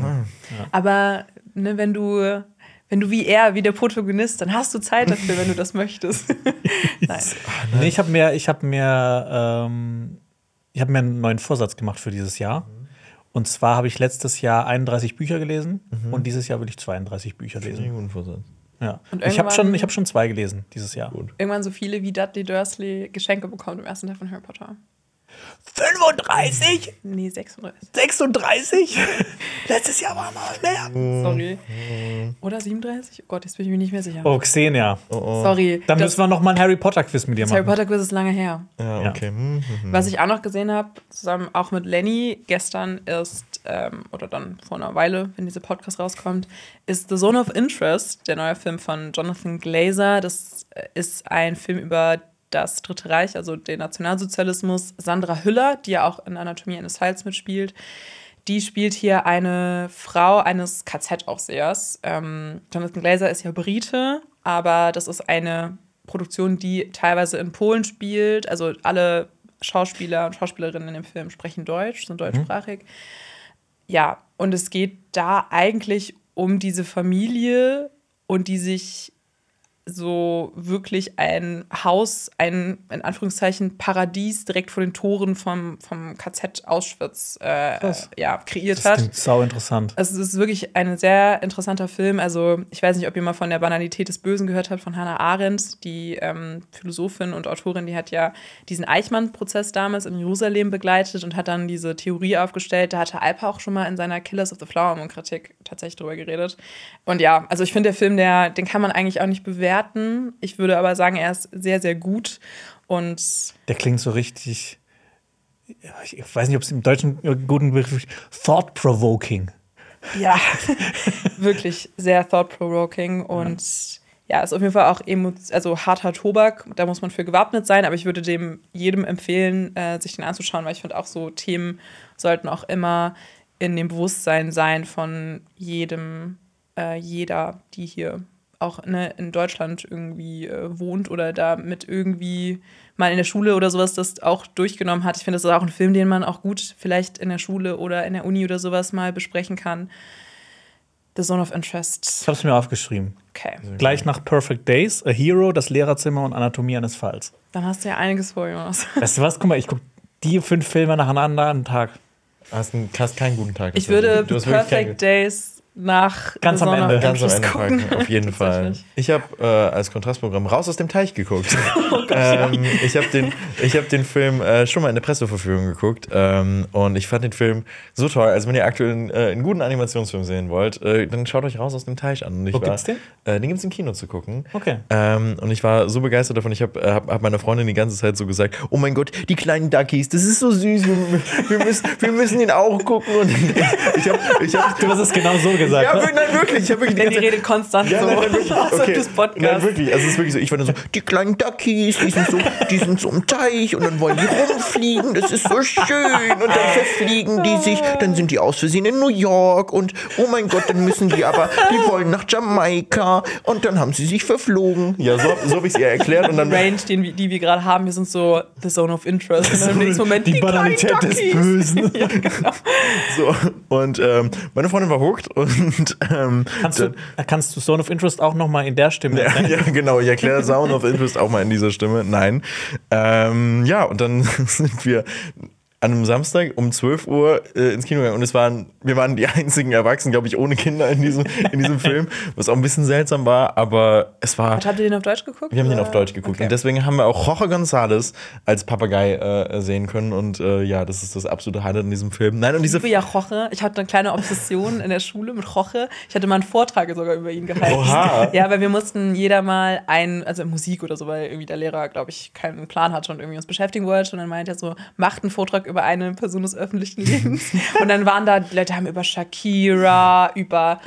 Aber ne, wenn du, wenn du wie er, wie der Protagonist, dann hast du Zeit dafür, wenn du das möchtest. Nein. Nee, ich habe mir, ich habe mir, ähm, ich habe mir einen neuen Vorsatz gemacht für dieses Jahr. Und zwar habe ich letztes Jahr 31 Bücher gelesen und dieses Jahr will ich 32 Bücher lesen. einen guten Vorsatz. Ja. Und Ich habe schon, ich habe schon zwei gelesen dieses Jahr. Irgendwann so viele wie Dudley Dursley Geschenke bekommt im ersten Teil von Harry Potter. 35? Nee, 36. 36? Letztes Jahr war mal mehr. Sorry. Oder 37? Oh Gott, jetzt bin ich mir nicht mehr sicher. Oh, Xenia. Sorry. Dann das, müssen wir noch mal ein Harry Potter Quiz mit dir das Harry machen. Potter Quiz ist lange her. Ja, Ja. okay. Hm, hm, hm. Was ich auch noch gesehen habe, zusammen auch mit Lenny gestern ist, ähm, oder dann vor einer Weile, wenn dieser Podcast rauskommt, ist The Zone of Interest, der neue Film von Jonathan Glazer. Das äh, ist ein Film über das Dritte Reich, also den Nationalsozialismus. Sandra Hüller, die ja auch in Anatomie eines Falls mitspielt, die spielt hier eine Frau eines KZ-Aufsehers. Ähm, Jonathan Glazer ist ja Brite, aber das ist eine Produktion, die teilweise in Polen spielt. Also alle Schauspieler und Schauspielerinnen in dem Film sprechen Deutsch, sind deutschsprachig. Ja, und es geht da eigentlich um diese Familie und die sich so wirklich ein Haus, ein in Anführungszeichen Paradies direkt vor den Toren vom, vom KZ Auschwitz äh, ja, kreiert Das hat. klingt sau interessant. Also es ist wirklich ein sehr interessanter Film. Also ich weiß nicht, ob ihr mal von der Banalität des Bösen gehört habt von Hannah Arendt, die ähm, Philosophin und Autorin, die hat ja diesen Eichmann-Prozess damals in Jerusalem begleitet und hat dann diese Theorie aufgestellt. Da hatte Alpa auch schon mal in seiner Killers of the Flower Moon Kritik tatsächlich drüber geredet. Und ja, also ich finde der Film, der, den kann man eigentlich auch nicht bewerten. Ich würde aber sagen, er ist sehr, sehr gut. Und Der klingt so richtig. ja, Ich weiß nicht, ob es im Deutschen einen guten Begriff Thought-provoking. Ja, wirklich sehr thought-provoking und ja, ist auf jeden Fall auch also harter Tobak. Da muss man für gewappnet sein, aber ich würde dem jedem empfehlen, äh, sich den anzuschauen, weil ich finde auch so Themen sollten auch immer in dem Bewusstsein sein von jedem, äh, jeder, die hier auch ne, in Deutschland irgendwie äh, wohnt oder da mit irgendwie mal in der Schule oder sowas das auch durchgenommen hat. Ich finde, das ist auch ein Film, den man auch gut vielleicht in der Schule oder in der Uni oder sowas mal besprechen kann. The Zone of Interest. Ich habe es mir aufgeschrieben. Okay. Gleich nach Perfect Days, A Hero, das Lehrerzimmer und Anatomie eines Falls. Dann hast du ja einiges vor, Jonas. Weißt du was? Guck mal, ich gucke die fünf Filme nacheinander am Tag. Hast, einen, hast keinen guten Tag. Ich würde Perfect Days nach Ganz am Ende, Ganz am Ende gucken. auf jeden Fall. Ich habe äh, als Kontrastprogramm Raus aus dem Teich geguckt. Oh ähm, ich habe den, ich hab den Film äh, schon mal in der Presseverführung geguckt ähm, und ich fand den Film so toll. Also wenn ihr aktuell einen, äh, einen guten Animationsfilm sehen wollt, äh, dann schaut euch Raus aus dem Teich an. Und ich Wo war, gibt's den? Äh, den gibt es im Kino zu gucken. Okay. Ähm, und ich war so begeistert davon. Ich habe äh, hab, hab meiner Freundin die ganze Zeit so gesagt: Oh mein Gott, die kleinen Duckies, das ist so süß. Wir, wir, müssen, wir müssen ihn auch gucken. Und ich habe ich hab, Du hast es genau so gesagt. Ja, ne? nein, wirklich. Ich habe wirklich die Denn die redet konstant Ja, so nein, nein, wirklich. Okay. des Podcasts. Nein, wirklich. Also es ist wirklich so. Ich war dann so, die kleinen Duckies, die sind so, die sind so im Teich und dann wollen die rumfliegen. Das ist so schön. Und dann verfliegen die sich. Dann sind die aus Versehen in New York. Und oh mein Gott, dann müssen die aber, die wollen nach Jamaika. Und dann haben sie sich verflogen. Ja, so, so habe ich es ihr erklärt. Und dann Range, den, wir- die wir gerade haben, wir sind so the zone of interest. Und dann im nächsten Moment die kleinen Banalität des. Bösen. Ja, genau. so. Und ähm, meine Freundin war hooked. Und ähm, Kannst du, kannst du Zone of Interest auch noch mal in der Stimme? Ja, ja, genau. Ich erkläre Sound of Interest auch mal in dieser Stimme. Nein. Ähm, ja, und dann sind wir an einem Samstag um 12 Uhr äh, ins Kino gegangen und es waren, wir waren die einzigen Erwachsenen, glaube ich, ohne Kinder in diesem, in diesem Film, was auch ein bisschen seltsam war, aber es war. Und habt ihr den auf Deutsch geguckt? Wir haben den auf Deutsch geguckt Okay. und deswegen haben wir auch Jorge González als Papagei äh, sehen können und äh, ja, das ist das absolute Highlight in diesem Film. Nein, und diese Ich liebe ja Roche. Ich hatte eine kleine Obsession in der Schule mit Roche. Ich hatte mal einen Vortrag sogar über ihn gehalten. Oha. Ja, weil wir mussten jeder mal ein, also Musik oder so, weil irgendwie der Lehrer, glaube ich, keinen Plan hatte und irgendwie uns beschäftigen wollte. Und dann meinte er so, macht einen Vortrag über eine Person des öffentlichen Lebens. und dann waren da, die Leute haben über Shakira, über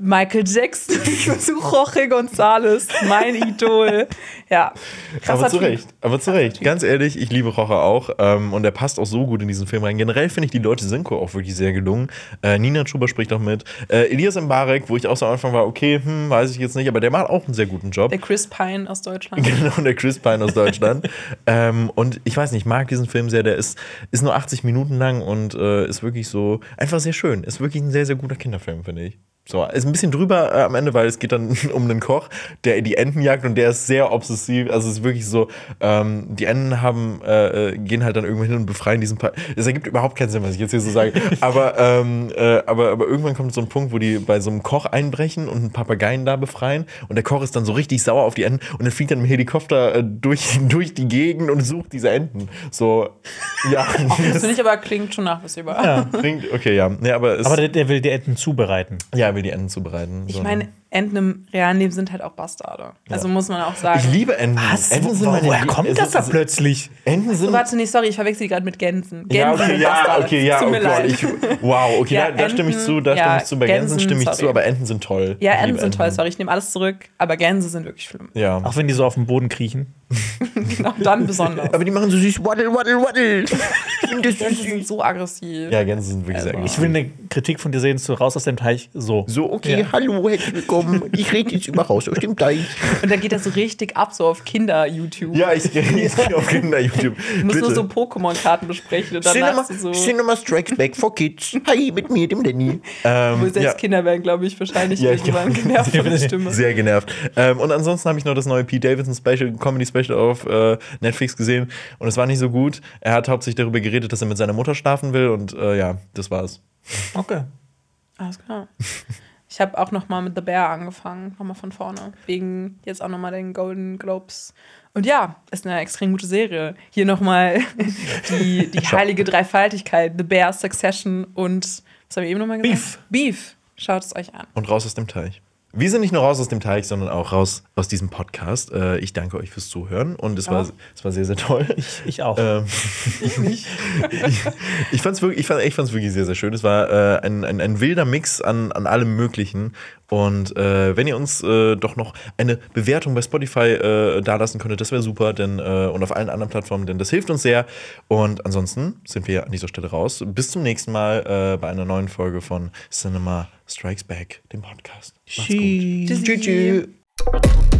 Michael Jackson, ich versuche Roche González, mein Idol. Ja, krasser Aber zu. Recht, aber zu Recht. Ganz ehrlich, ich liebe Rocher auch. Ähm, und er passt auch so gut in diesen Film rein. Generell finde ich die Leute Synchro auch wirklich sehr gelungen. Äh, Nina Schuber spricht auch mit. Äh, Elias Mbarek, wo ich auch so am Anfang war, okay, hm, weiß ich jetzt nicht, aber der macht auch einen sehr guten Job. Der Chris Pine aus Deutschland. Genau, der Chris Pine aus Deutschland. ähm, und ich weiß nicht, ich mag diesen Film sehr. Der ist, ist nur 80 Minuten lang und äh, ist wirklich so einfach sehr schön. Ist wirklich ein sehr, sehr guter Kinderfilm, finde ich. So, ist ein bisschen drüber äh, am Ende, weil es geht dann um einen Koch, der die Enten jagt und der ist sehr obsessiv. Also es ist wirklich so, ähm, die Enten haben, äh, äh, gehen halt dann irgendwann hin und befreien diesen pa Es ergibt überhaupt keinen Sinn, was ich jetzt hier so sage. aber, ähm, äh, aber, aber irgendwann kommt so ein Punkt, wo die bei so einem Koch einbrechen und einen Papageien da befreien. Und der Koch ist dann so richtig sauer auf die Enten und dann fliegt dann im Helikopter äh, durch, durch die Gegend und sucht diese Enten. So, ja. Das finde ich aber klingt schon nachvollziehbar. Bringt, okay, ja. Nee, aber es, Aber der, der will die Enten zubereiten. ja, will die Enten zubereiten. Ich meine, Enten im realen Leben sind halt auch Bastarde. Also muss man auch sagen. ich liebe Enten. Enten sind meine Woher kommt das da plötzlich? Enten So, sind. warte, nee, sorry, ich verwechsel die gerade mit Gänsen. Gänsen ja, okay, sind ja, Bastarde. okay, ja, oh mir Gott, leid. ich, wow, okay, Ja, da, da stimme ich Enten, zu, da ja, stimme ich zu, bei Gänsen, Gänsen, stimme ich sorry. zu, aber Enten sind toll. ja, Enten sind toll, sorry, ich nehme alles zurück, aber Gänse sind wirklich schlimm. Ja. Auch wenn die so auf dem Boden kriechen. Genau, dann besonders. Aber die machen so süß, waddel, waddel, waddel. Ich finde das Gänse sind so aggressiv. Ja, Gänse sind wirklich sehr Also. gut. Ich will eine Kritik von dir sehen zu Raus aus dem Teich so. So, okay, hallo, herzlich willkommen. Ich rede jetzt über raus aus dem Teich. Und dann geht das so richtig ab, so auf Kinder-YouTube. Ja, ich gehe auf Kinder-YouTube. Du musst nur so Pokémon-Karten besprechen und danach Cinema, so. Cinema Strikes Back for Kids. Hi, mit mir, dem Danny. Wo Ähm, selbst ja. Kinder werden, glaube ich, wahrscheinlich Ja, ich irgendwann glaub- genervt von der Stimme. Sehr genervt. Ähm, und ansonsten habe ich noch das neue Pete Davidson Special, Comedy Special auf äh, Netflix gesehen und es war nicht so gut. Er hat hauptsächlich darüber geredet, dass er mit seiner Mutter schlafen will und äh, ja, das war's. Okay. Alles klar. Ich habe auch noch mal mit The Bear angefangen, nochmal von vorne. Wegen jetzt auch noch mal den Golden Globes. Und ja, ist eine extrem gute Serie. Hier noch mal die, die heilige Dreifaltigkeit. The Bear, Succession und, was haben wir eben noch mal gesagt? Beef. Beef. Schaut es euch an. Und raus aus dem Teich. Wir sind nicht nur raus aus dem Teich, sondern auch raus aus diesem Podcast. Äh, ich danke euch fürs Zuhören und es war, es war sehr, sehr toll. Ich auch. Ähm, ich ich fand es wirklich, ich fand, ich fand's wirklich sehr, sehr schön. Es war äh, ein, ein, ein wilder Mix an, an allem Möglichen. Und äh, wenn ihr uns äh, doch noch eine Bewertung bei Spotify äh, dalassen könntet, das wäre super. Denn, äh, und auf allen anderen Plattformen, denn das hilft uns sehr. Und ansonsten sind wir an dieser Stelle raus. Bis zum nächsten Mal äh, bei einer neuen Folge von Cinema Strikes Back, dem Podcast. Macht's gut. Tschüss. Tschüss.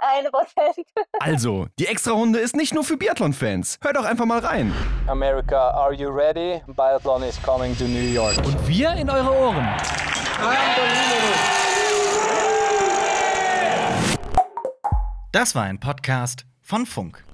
ein Prozent. Also, die Extrarunde ist nicht nur für Biathlon-Fans. Hört doch einfach mal rein. America, are you ready? Biathlon is coming to New York. Und wir in eure Ohren. Das war ein Podcast von Funk.